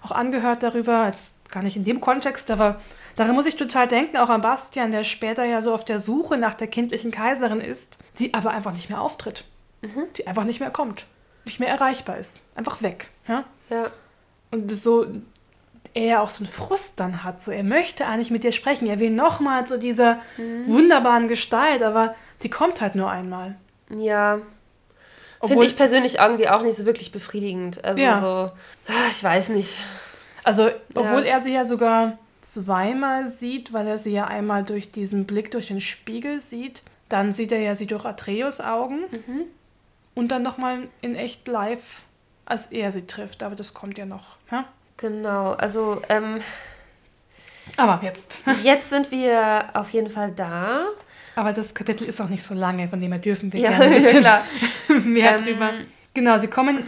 auch angehört darüber, jetzt gar nicht in dem Kontext, aber daran muss ich total denken, auch an Bastian, der später ja so auf der Suche nach der kindlichen Kaiserin ist, die aber einfach nicht mehr auftritt. Die einfach nicht mehr kommt, nicht mehr erreichbar ist. Einfach weg. Ja? Ja. Und so er auch so einen Frust dann hat. So, er möchte eigentlich mit dir sprechen. Er will nochmal zu dieser wunderbaren Gestalt, aber die kommt halt nur einmal. Ja. Finde ich persönlich irgendwie auch nicht so wirklich befriedigend. Also Ja. so, ich weiß nicht. Also, obwohl Ja. er sie ja sogar zweimal sieht, weil er sie ja einmal durch diesen Blick durch den Spiegel sieht, dann sieht er ja sie durch Atreus Augen und dann nochmal in echt live, als er sie trifft. Aber das kommt ja noch. Ja? Genau, also ähm, Aber jetzt. jetzt sind wir auf jeden Fall da. Aber das Kapitel ist auch nicht so lange, von dem her dürfen wir Ja, gerne ein ja bisschen klar. mehr Ähm, drüber. Genau, sie kommen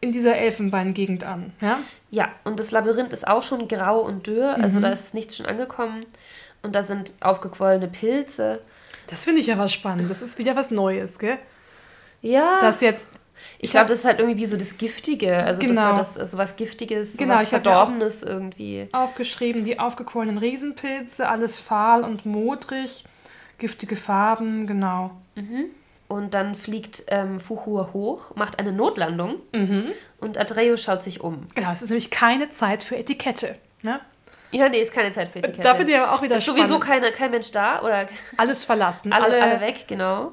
in dieser Elfenbeingegend an. Ja? Ja, und das Labyrinth ist auch schon grau und dürr, Mhm. also da ist nichts schon angekommen. Und da sind aufgequollene Pilze. Das finde ich ja was spannend. Das ist wieder was Neues, gell? Ja, Das jetzt ich glaube, das ist halt irgendwie wie so das Giftige. Also Genau. das, das, so was Giftiges, so Genau, was hab ja Verdorbenes irgendwie. aufgeschrieben, die aufgequollenen Riesenpilze, alles fahl und modrig, giftige Farben, genau. Und dann fliegt ähm, Fuchur hoch, macht eine Notlandung Mhm. und Adreo schaut sich um. Genau, es ist nämlich keine Zeit für Etikette. Ne? Ja, nee, ist keine Zeit für Etikette. Da finde ich aber auch wieder ist sowieso keine, kein Mensch da oder Alles verlassen, alle, alle, alle weg, genau.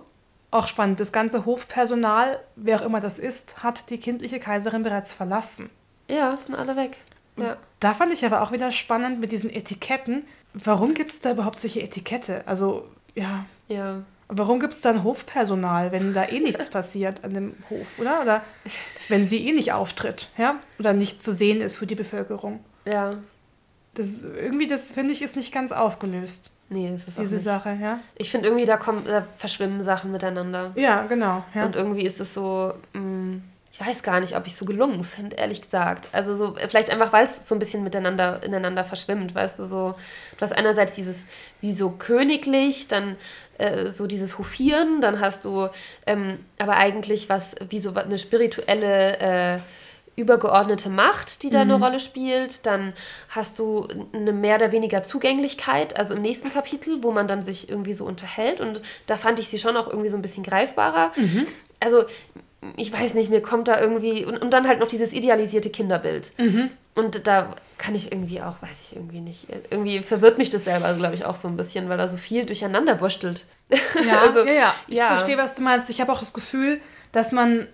Auch spannend, das ganze Hofpersonal, wer auch immer das ist, hat die kindliche Kaiserin bereits verlassen. Ja, sind alle weg. Ja. Da fand ich aber auch wieder spannend mit diesen Etiketten. Warum gibt es da überhaupt solche Etikette? Also, ja, Ja. Warum gibt es dann Hofpersonal, wenn da eh nichts passiert an dem Hof, oder? Oder wenn sie eh nicht auftritt, ja? Oder nicht zu sehen ist für die Bevölkerung. Ja. Das irgendwie, das finde ich, ist nicht ganz aufgelöst. Nee, das ist Diese auch nicht. Sache, ja? Ich finde irgendwie, da, kommen, da verschwimmen Sachen miteinander. Ja, genau. Ja. Und irgendwie ist es so, mh, ich weiß gar nicht, ob ich es so gelungen finde, ehrlich gesagt. Also so, vielleicht einfach, weil es so ein bisschen miteinander, ineinander verschwimmt, weißt du, so, du hast einerseits dieses, wie so königlich, dann äh, so dieses Hofieren, dann hast du ähm, aber eigentlich was, wie so eine spirituelle, äh, übergeordnete Macht, die da eine Rolle spielt. Dann hast du eine mehr oder weniger Zugänglichkeit, also im nächsten Kapitel, wo man dann sich irgendwie so unterhält. Und da fand ich sie schon auch irgendwie so ein bisschen greifbarer. Also, ich weiß nicht, mir kommt da irgendwie. Und, und dann halt noch dieses idealisierte Kinderbild. Und da kann ich irgendwie auch, weiß ich irgendwie nicht. Irgendwie verwirrt mich das selber, glaube ich, auch so ein bisschen, weil da so viel durcheinander wurschtelt. Ja, Also, ja, ja. Ich ja. verstehe, was du meinst. Ich habe auch das Gefühl, dass man,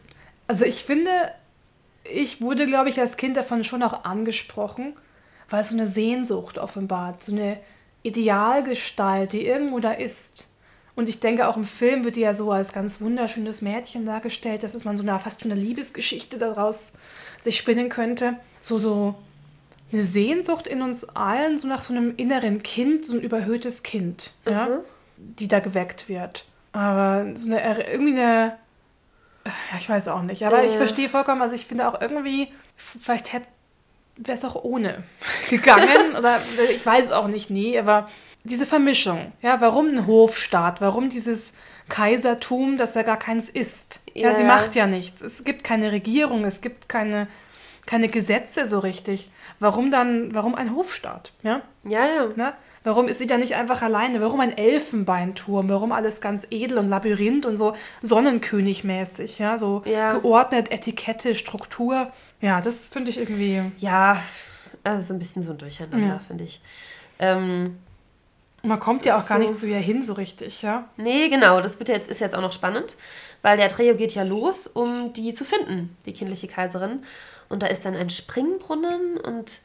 also ich finde, ich wurde, glaube ich, als Kind davon schon auch angesprochen, weil es so eine Sehnsucht offenbart, so eine Idealgestalt, die irgendwo da ist. Und ich denke, auch im Film wird die ja so als ganz wunderschönes Mädchen dargestellt, dass es man so eine, fast schon eine Liebesgeschichte daraus sich spinnen könnte. So, so eine Sehnsucht in uns allen, so nach so einem inneren Kind, so ein überhöhtes Kind, ja, die da geweckt wird. Aber so eine, irgendwie eine, ja, ich weiß auch nicht, aber ich Äh. verstehe vollkommen, also ich finde auch irgendwie, vielleicht hätte, wäre es auch ohne gegangen, oder ich weiß es auch nicht, nie, aber diese Vermischung, ja, warum ein Hofstaat, warum dieses Kaisertum, das ja gar keins ist. Ja, Ja, sie ja. macht ja nichts. Es gibt keine Regierung, es gibt keine, keine Gesetze so richtig. Warum dann, warum ein Hofstaat? Ja? Ja, ja. Ne? Warum ist sie da nicht einfach alleine? Warum ein Elfenbeinturm? Warum alles ganz edel und Labyrinth und so Sonnenkönigmäßig? Ja, so Ja. geordnet, Etikette, Struktur. Ja, das finde ich irgendwie. Ja, also so ein bisschen so ein Durcheinander, Ja. finde ich. Ähm, Man kommt ja auch gar So. nicht zu ihr hin so richtig, ja. nee, genau, das wird jetzt, ist jetzt auch noch spannend, weil der Trio geht ja los, um die zu finden, die kindliche Kaiserin. Und da ist dann ein Springbrunnen und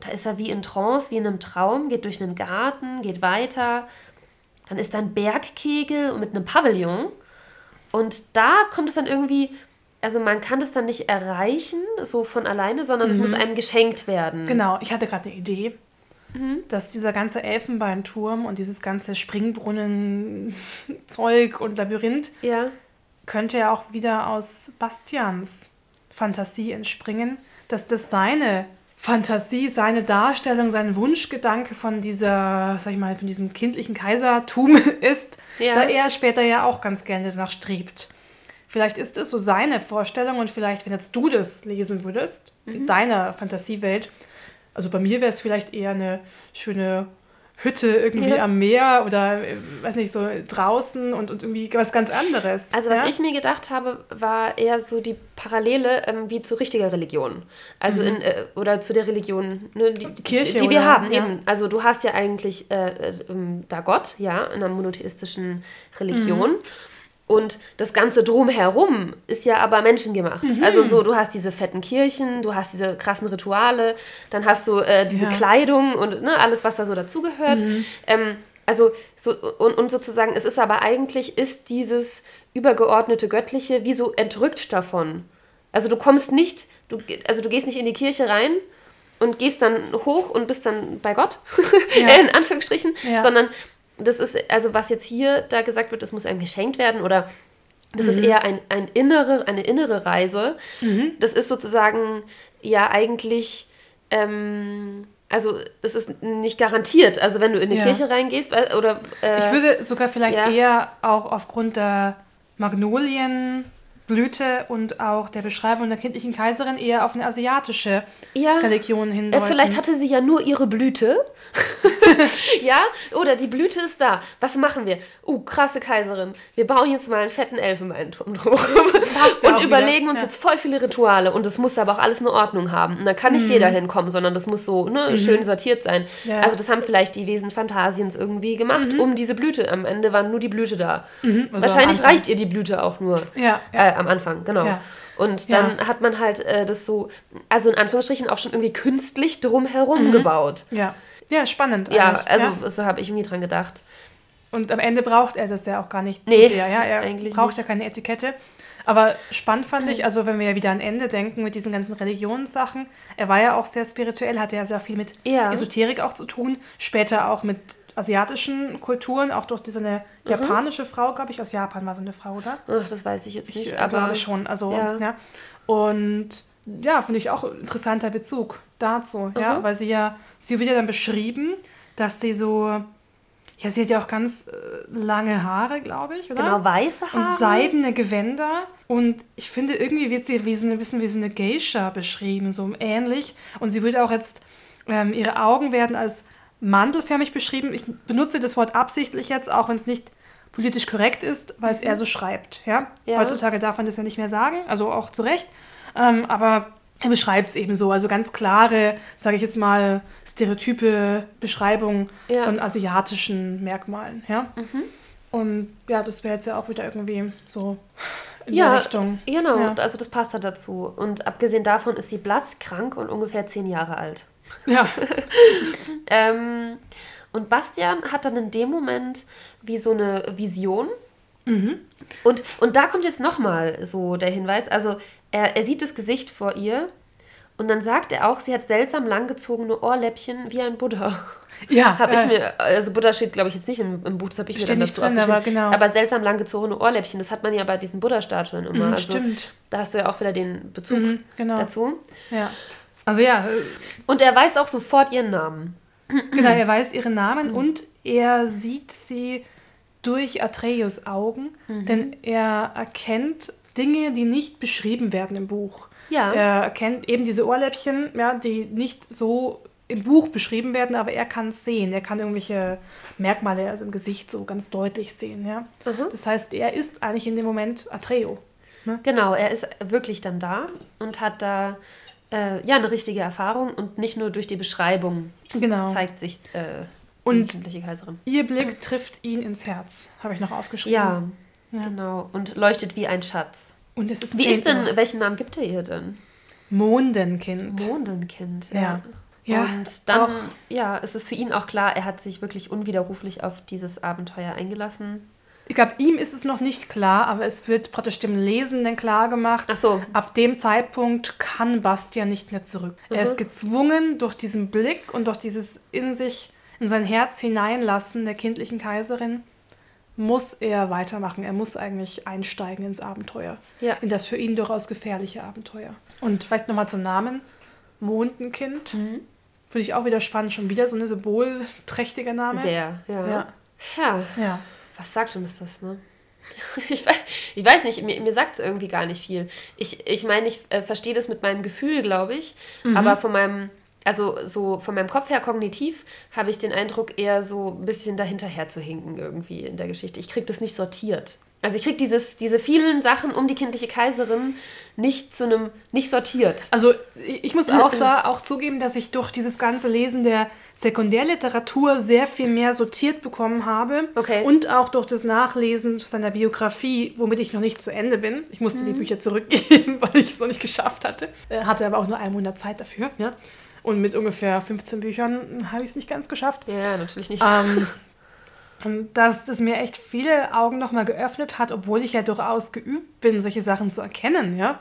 da ist er wie in Trance, wie in einem Traum, geht durch einen Garten, geht weiter. Dann ist da ein Bergkegel mit einem Pavillon. Und da kommt es dann irgendwie, also man kann das dann nicht erreichen, so von alleine, sondern es muss einem geschenkt werden. Genau, ich hatte gerade eine Idee, Mhm. dass dieser ganze Elfenbeinturm und dieses ganze Springbrunnen-Zeug und Labyrinth Ja. könnte ja auch wieder aus Bastians Fantasie entspringen, dass das seine Fantasie, seine Darstellung, sein Wunschgedanke von dieser, sag ich mal, von diesem kindlichen Kaisertum ist, Ja. da er später ja auch ganz gerne danach strebt. Vielleicht ist es so seine Vorstellung und vielleicht, wenn jetzt du das lesen würdest, in deiner Fantasiewelt, also bei mir wäre es vielleicht eher eine schöne Hütte irgendwie Ja. am Meer oder, äh, weiß nicht, so draußen und, und irgendwie was ganz anderes. Also was ja? ich mir gedacht habe, war eher so die Parallele ähm, wie zu richtiger Religion. Also in, äh, oder zu der Religion, ne, die, Mhm. Kirche die wir oder- haben. ja. Eben. Also du hast ja eigentlich äh, äh, ähm, da Gott, ja, in einer monotheistischen Religion. Mhm. Und das Ganze drumherum ist ja aber menschengemacht. Mhm. Also so, du hast diese fetten Kirchen, du hast diese krassen Rituale, dann hast du äh, diese Ja. Mhm. Kleidung und ne, alles, was da so dazugehört. Ähm, also so, und, und sozusagen, es ist aber eigentlich, ist dieses übergeordnete Göttliche wie so entrückt davon. Also du kommst nicht, du, also du gehst nicht in die Kirche rein und gehst dann hoch und bist dann bei Gott, Ja. in Anführungsstrichen, Ja. sondern das ist, also was jetzt hier da gesagt wird, das muss einem geschenkt werden oder das Mhm. ist eher ein, ein innere, eine innere Reise. Das ist sozusagen ja eigentlich, ähm, also es ist nicht garantiert. Also wenn du in eine Ja. Kirche reingehst oder äh, Ich würde sogar vielleicht ja. eher auch aufgrund der Magnolienblüte und auch der Beschreibung der kindlichen Kaiserin eher auf eine asiatische ja, Religion äh, hindeuten. vielleicht hatte sie ja nur ihre Blüte. ja, oder die Blüte ist da. Was machen wir? Uh, krasse Kaiserin. Wir bauen jetzt mal einen fetten Elfenbeinturm drumherum und überlegen wieder. uns Ja. jetzt voll viele Rituale. Und es muss aber auch alles eine Ordnung haben. Und da kann nicht jeder hinkommen, sondern das muss so ne, schön sortiert sein. Mhm. Ja. Also das haben vielleicht die Wesen Phantasiens irgendwie gemacht, um diese Blüte. Am Ende war nur die Blüte da. also am Wahrscheinlich reicht ihr die Blüte auch nur. Ja, ja. Äh, am Anfang, genau. Ja. Und dann hat man halt äh, das so, also in Anführungsstrichen auch schon irgendwie künstlich drumherum gebaut. Ja. ja, spannend Ja, also ja. so habe ich irgendwie dran gedacht. Und am Ende braucht er das ja auch gar nicht Nee, so sehr. Ja? Er eigentlich braucht nicht. ja keine Etikette. Aber spannend fand ich, also wenn wir ja wieder an Ende denken mit diesen ganzen Religionssachen, er war ja auch sehr spirituell, hatte ja sehr viel mit Ja. Esoterik auch zu tun, später auch mit asiatischen Kulturen, auch durch diese eine Mhm. japanische Frau, glaube ich, aus Japan war so eine Frau, oder? Ach, das weiß ich jetzt Ich nicht. aber glaube schon. Also, ja. ja. Und ja, finde ich auch interessanter Bezug dazu, ja, Mhm. weil sie ja, sie wird ja dann beschrieben, dass sie so, ja, sie hat ja auch ganz äh, lange Haare, glaube ich, oder? Genau, weiße Haare. Und seidene Gewänder. Und ich finde, irgendwie wird sie wie so eine, ein bisschen wie so eine Geisha beschrieben, so ähnlich. Und sie wird auch jetzt, ähm, ihre Augen werden als mandelförmig beschrieben. Ich benutze das Wort absichtlich jetzt, auch wenn es nicht politisch korrekt ist, weil es eher so schreibt. Ja? Ja. Heutzutage darf man das ja nicht mehr sagen, also auch zu Recht. Ähm, aber er beschreibt es eben so, also ganz klare, sage ich jetzt mal, stereotype Beschreibung Ja. von asiatischen Merkmalen. Ja? Und ja, das wäre jetzt ja auch wieder irgendwie so in ja, der Richtung. genau. Ja. Also das passt da dazu. Und abgesehen davon ist sie blass, krank und ungefähr zehn Jahre alt. Ja, Ähm, und Bastian hat dann in dem Moment wie so eine Vision. Mhm. Und, und da kommt jetzt nochmal so der Hinweis. Also er, er sieht das Gesicht vor ihr und dann sagt er auch, sie hat seltsam langgezogene Ohrläppchen wie ein Buddha. ja Habe äh, ich mir, also Buddha steht glaube ich jetzt nicht im, im Buch, das habe ich mir dann nicht drin, aber genau. Aber seltsam langgezogene Ohrläppchen, das hat man ja bei diesen Buddha-Statuen immer. Mhm, also, stimmt. Da hast du ja auch wieder den Bezug Mhm, genau. dazu. Ja. Also ja, äh, Und er weiß auch sofort ihren Namen. Genau, er weiß ihren Namen Mhm. und er sieht sie durch Atreus Augen, Mhm. denn er erkennt Dinge, die nicht beschrieben werden im Buch. Ja. Er erkennt eben diese Ohrläppchen, ja, die nicht so im Buch beschrieben werden, aber er kann es sehen. Er kann irgendwelche Merkmale, also im Gesicht so ganz deutlich sehen. Ja? Mhm. Das heißt, er ist eigentlich in dem Moment Atreo. Genau, er ist wirklich dann da und hat da äh, ja eine richtige Erfahrung und nicht nur durch die Beschreibung Genau. zeigt sich äh, die Und- Kaiserin. Ihr Blick trifft ihn ins Herz, habe ich noch aufgeschrieben. Ja, Ja. genau. Und leuchtet wie ein Schatz. Und es ist Wie 10 ist denn, Uhr. welchen Namen gibt er ihr denn? Mondenkind. Mondenkind. Ja. Ja, Und dann, auch- ja, ist es für ihn auch klar, er hat sich wirklich unwiderruflich auf dieses Abenteuer eingelassen. Ich glaube, ihm ist es noch nicht klar, aber es wird praktisch dem Lesenden klar gemacht. Ach so. Ab dem Zeitpunkt kann Bastian nicht mehr zurück. Er Mhm. ist gezwungen durch diesen Blick und durch dieses in sich, in sein Herz hineinlassen der kindlichen Kaiserin, muss er weitermachen. Er muss eigentlich einsteigen ins Abenteuer. Ja. In das für ihn durchaus gefährliche Abenteuer. Und vielleicht nochmal zum Namen. Mondenkind. Mhm. Finde ich auch wieder spannend. Schon wieder so ein symbolträchtiger Name. Sehr, ja. Ja. Ja, Ja. Was sagt uns das, ne? Ich weiß, ich weiß nicht, mir, mir sagt es irgendwie gar nicht viel. Ich, ich meine, ich äh, verstehe das mit meinem Gefühl, glaube ich, aber von meinem, also so von meinem Kopf her kognitiv habe ich den Eindruck, eher so ein bisschen dahinterher zu hinken irgendwie in der Geschichte. Ich kriege das nicht sortiert. Also ich kriege dieses, diese vielen Sachen um die kindliche Kaiserin nicht zu einem, nicht sortiert. Also ich muss auch, auch zugeben, dass ich durch dieses ganze Lesen der Sekundärliteratur sehr viel mehr sortiert bekommen habe. Okay. Und auch durch das Nachlesen seiner Biografie, womit ich noch nicht zu Ende bin. Ich musste die Bücher zurückgeben, weil ich es noch nicht geschafft hatte. Äh, Hatte aber auch nur einen Monat Zeit dafür. Ja? Und mit ungefähr 15 Büchern habe ich es nicht ganz geschafft. Ja, natürlich nicht. Ähm, und dass das mir echt viele Augen nochmal geöffnet hat, obwohl ich ja durchaus geübt bin, solche Sachen zu erkennen, ja.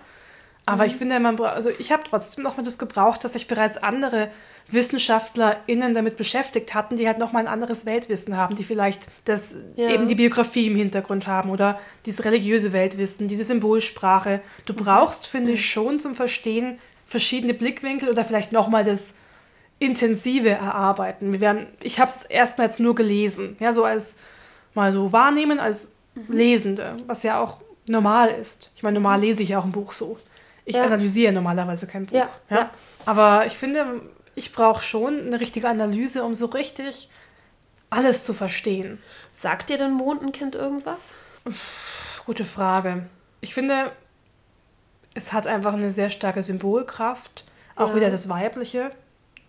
Aber ich finde, man, also ich habe trotzdem nochmal das gebraucht, dass sich bereits andere WissenschaftlerInnen damit beschäftigt hatten, die halt nochmal ein anderes Weltwissen haben, die vielleicht das Ja. eben die Biografie im Hintergrund haben oder dieses religiöse Weltwissen, diese Symbolsprache. Du brauchst, finde ich, schon zum Verstehen verschiedene Blickwinkel oder vielleicht nochmal das intensive erarbeiten. Wir werden, ich habe es erstmal jetzt nur gelesen, ja, so als mal so wahrnehmen als Lesende, was ja auch normal ist. Ich meine, normal lese ich ja auch ein Buch so. Ich Ja. analysiere normalerweise kein Buch. Ja, Ja. Aber ich finde, ich brauche schon eine richtige Analyse, um so richtig alles zu verstehen. Sagt dir denn Mondenkind irgendwas? Gute Frage. Ich finde, es hat einfach eine sehr starke Symbolkraft. Auch wieder das Weibliche,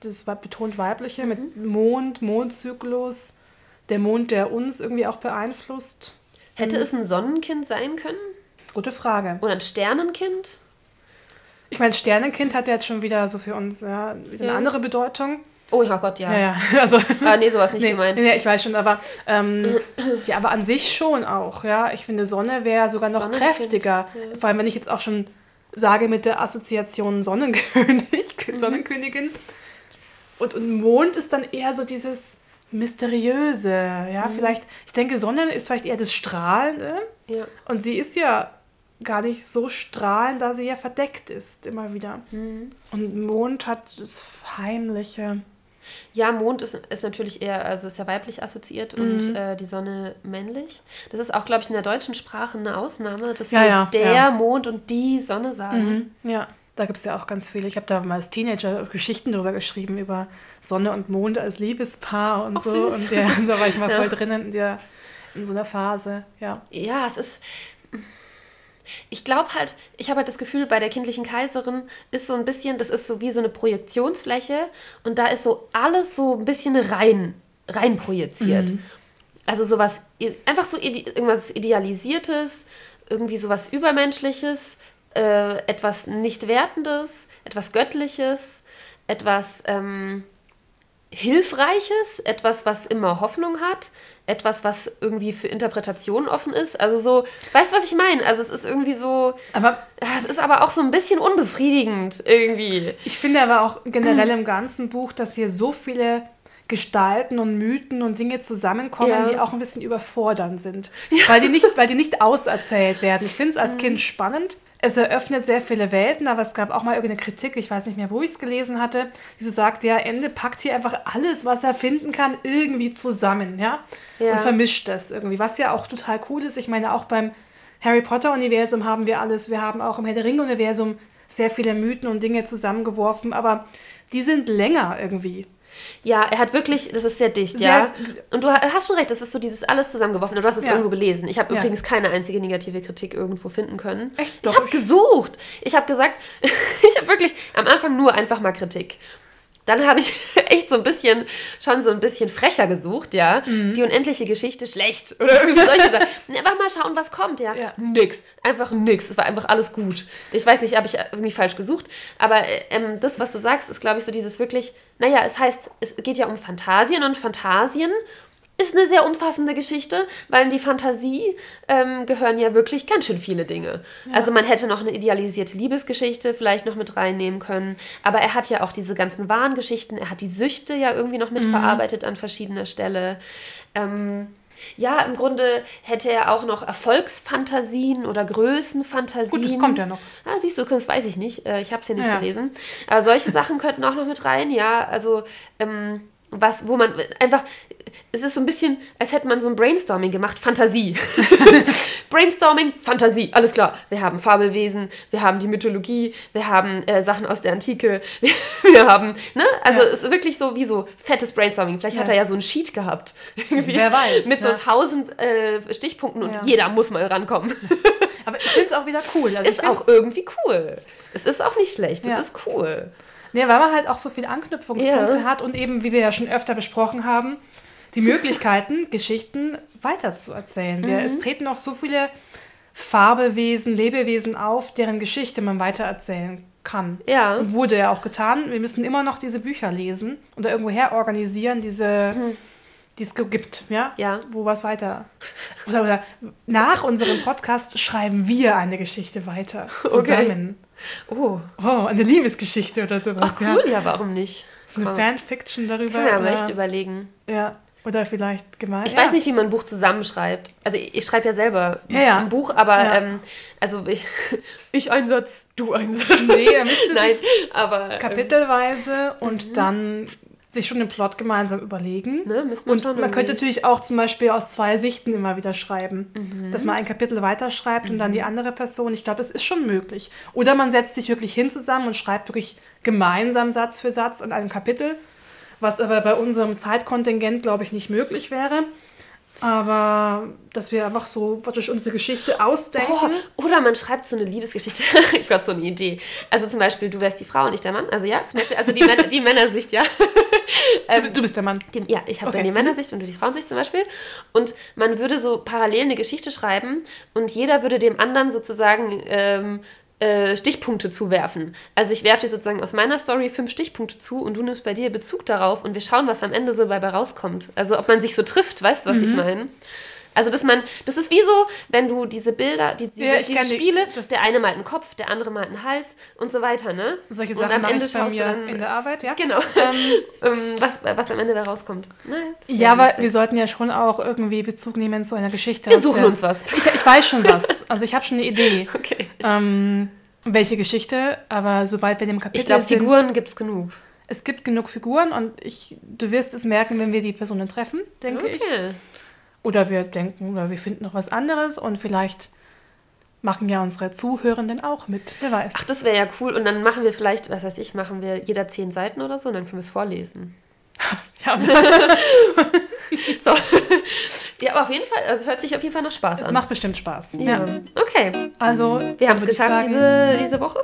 das betont Weibliche mit Mond, Mondzyklus, der Mond, der uns irgendwie auch beeinflusst. Hätte Mhm. es ein Sonnenkind sein können? Gute Frage. Oder ein Sternenkind? Ich meine, Sternenkind hat ja jetzt schon wieder so für uns ja, wieder Ja. eine andere Bedeutung. Oh ja Gott, ja. Ja, ja. Also, Ah, nee, sowas nicht nee, gemeint. Nee, ich weiß schon, aber ähm, ja, aber an sich schon auch, ja. Ich finde, Sonne wäre sogar noch kräftiger. ja. Vor allem, wenn ich jetzt auch schon sage mit der Assoziation Sonnenkönig, Mhm. Und, und Mond ist dann eher so dieses Mysteriöse, ja. Mhm. Vielleicht, ich denke, Sonne ist vielleicht eher das Strahlende. Ja. Und sie ist ja gar nicht so strahlend, da sie ja verdeckt ist, immer wieder. Mhm. Und Mond hat das Heimliche. Ja, Mond ist, ist natürlich eher, also ist ja weiblich assoziiert Mhm. und äh, die Sonne männlich. Das ist auch, glaube ich, in der deutschen Sprache eine Ausnahme, dass Ja, wir ja, der ja. Mond und die Sonne sagen. Ja, da gibt es ja auch ganz viele. Ich habe da mal als Teenager Geschichten drüber geschrieben, über Sonne und Mond als Liebespaar und Ach, so. süß. Und ja, da war ich mal Ja. voll drinnen in, der, in so einer Phase. Ja. Ja, es ist. Ich glaube halt, ich habe halt das Gefühl, bei der kindlichen Kaiserin ist so ein bisschen, das ist so wie so eine Projektionsfläche und da ist so alles so ein bisschen rein, rein projiziert. Also sowas, einfach so irgendwas Idealisiertes, irgendwie sowas Übermenschliches, äh, etwas nicht Wertendes, etwas Göttliches, etwas ähm, Hilfreiches, etwas, was immer Hoffnung hat, etwas, was irgendwie für Interpretation offen ist. Also so, weißt du, was ich meine? Also es ist irgendwie so, Aber es ist aber auch so ein bisschen unbefriedigend irgendwie. ich finde aber auch generell im ganzen Buch, dass hier so viele Gestalten und Mythen und Dinge zusammenkommen, Ja. die auch ein bisschen überfordernd sind. Weil, die nicht, weil die nicht auserzählt werden. Ich finde es Mhm. als Kind spannend. Es eröffnet sehr viele Welten, aber es gab auch mal irgendeine Kritik, ich weiß nicht mehr, wo ich es gelesen hatte, die so sagt, ja, Ende packt hier einfach alles, was er finden kann, irgendwie zusammen, ja? Ja. Und vermischt das irgendwie, was ja auch total cool ist. Ich meine, auch beim Harry Potter-Universum haben wir alles. Wir haben auch im Herr der Ringe-Universum sehr viele Mythen und Dinge zusammengeworfen, aber die sind länger irgendwie. Ja, er hat wirklich, das ist sehr dicht, Sehr- ja. Und du ha- hast schon recht, das ist so dieses alles zusammengeworfen. Du hast es Ja. irgendwo gelesen. Ich habe Ja. übrigens keine einzige negative Kritik irgendwo finden können. Echt? Ich Doch, habe ich- gesucht. Ich habe gesagt, ich habe wirklich am Anfang nur einfach mal Kritik. Dann habe ich echt so ein bisschen, schon so ein bisschen frecher gesucht, ja. Mhm. Die unendliche Geschichte schlecht. Oder irgendwie solche Sachen. Einfach mal schauen, was kommt, ja. Ja. Nix. Einfach nix. Es war einfach alles gut. Ich weiß nicht, habe ich irgendwie falsch gesucht. Aber äh, ähm, das, was du sagst, ist, glaube ich, so dieses wirklich, naja, es heißt, es geht ja um Fantasien und Fantasien ist eine sehr umfassende Geschichte, weil in die Fantasie ähm, gehören ja wirklich ganz schön viele Dinge. Also man hätte noch eine idealisierte Liebesgeschichte vielleicht noch mit reinnehmen können, aber er hat ja auch diese ganzen wahren Geschichten, er hat die Süchte ja irgendwie noch mit verarbeitet an verschiedener Stelle. Ähm, ja, im Grunde hätte er auch noch Erfolgsfantasien oder Größenfantasien. Gut, das kommt ja noch. Ah, siehst du, das weiß ich nicht. Äh, Ich habe es ja nicht Ja. gelesen. Aber solche Sachen könnten auch noch mit rein, ja. Also, ähm, was, wo man einfach, es ist so ein bisschen, als hätte man so ein Brainstorming gemacht, Fantasie. Brainstorming, Fantasie, alles klar. Wir haben Fabelwesen, wir haben die Mythologie, wir haben äh, Sachen aus der Antike, wir, wir haben, ne? Also Ja. es ist wirklich so wie so fettes Brainstorming. Vielleicht hat Ja. er ja so ein Sheet gehabt. Wer weiß, Mit so ja. tausend äh, Stichpunkten und jeder muss mal rankommen. Aber ich finde es auch wieder cool. Also ist auch irgendwie cool. Es ist auch nicht schlecht, es ist cool. Nee, weil man halt auch so viele Anknüpfungspunkte Ja. hat und eben, wie wir ja schon öfter besprochen haben, die Möglichkeiten, Geschichten weiterzuerzählen. Wir, Es treten auch so viele Fabelwesen, Lebewesen auf, deren Geschichte man weitererzählen kann. Ja. Und wurde ja auch getan. Wir müssen immer noch diese Bücher lesen oder irgendwo her organisieren, diese, die es gibt, ja? Ja. Wo was weiter. Oder, oder nach unserem Podcast schreiben wir eine Geschichte weiter. Zusammen. Oh, Oh, eine Liebesgeschichte oder sowas. ach ja. cool, ja, warum nicht? So eine Komm, Fanfiction darüber. Kann man aber echt überlegen. ja, oder vielleicht gemein. Ich ja. weiß nicht, wie man ein Buch zusammenschreibt. Also ich, ich schreibe ja selber Ja, ja. ein Buch, aber Ja. ähm, also ich, ich ein Satz, du ein Satz. Nee, er müsste Nein, aber ähm, kapitelweise und dann sich schon den Plot gemeinsam überlegen. Ne, man und man könnte natürlich auch zum Beispiel aus zwei Sichten immer wieder schreiben. Mhm. Dass man ein Kapitel weiterschreibt und dann die andere Person. Ich glaube, es ist schon möglich. Oder man setzt sich wirklich hin zusammen und schreibt wirklich gemeinsam Satz für Satz in einem Kapitel. Was aber bei unserem Zeitkontingent, glaube ich, nicht möglich wäre. Aber dass wir einfach so praktisch unsere Geschichte ausdenken. Oh, oder man schreibt so eine Liebesgeschichte. ich hatte so eine Idee. Also zum Beispiel, du wärst die Frau und ich der Mann. Also ja, zum Beispiel, also die, Männer, die Männersicht, ja. Du, du bist der Mann. Die, ja, ich habe Okay. dann die Männersicht und du die Frauensicht zum Beispiel. Und man würde so parallel eine Geschichte schreiben und jeder würde dem anderen sozusagen ähm, äh, Stichpunkte zuwerfen. Also ich werfe dir sozusagen aus meiner Story fünf Stichpunkte zu und du nimmst bei dir Bezug darauf und wir schauen, was am Ende so dabei rauskommt. Also ob man sich so trifft, weißt du, was Mhm. ich meine? Also, dass man, das ist wie so, wenn du diese Bilder, die, diese, Ja, ich diese die- Spiele, das- der eine malt einen Kopf, der andere malt einen Hals und so weiter, ne? Solche und Sachen am mache Ende ich bei mir dann, in der Arbeit, ja. genau, Ähm, ähm, was, was am Ende da rauskommt. Ne? Ja, aber wir sollten ja schon auch irgendwie Bezug nehmen zu einer Geschichte. wir suchen der, uns was. Ich, ich weiß schon was. Also ich habe schon eine Idee. Okay. Ähm, welche Geschichte, aber sobald wir in dem Kapitel Ich glaube, sind, Figuren gibt es genug. es gibt genug Figuren und ich, du wirst es merken, wenn wir die Personen treffen, denke ich. Oder wir denken oder wir finden noch was anderes und vielleicht machen ja unsere Zuhörenden auch mit. Wer weiß. Ach, das wäre ja cool. Und dann machen wir vielleicht, was weiß ich, machen wir jeder zehn Seiten oder so und dann können wir es vorlesen. ja, So. ja, aber auf jeden Fall, also es hört sich auf jeden Fall nach Spaß es an. macht bestimmt Spaß. ja. Ja. Okay. Also, Wir haben es geschafft sagen, diese, diese Woche.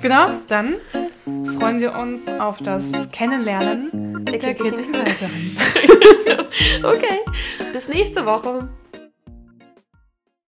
Genau, dann freuen wir uns auf das Kennenlernen Der der Kaiserin. Okay. Bis nächste Woche.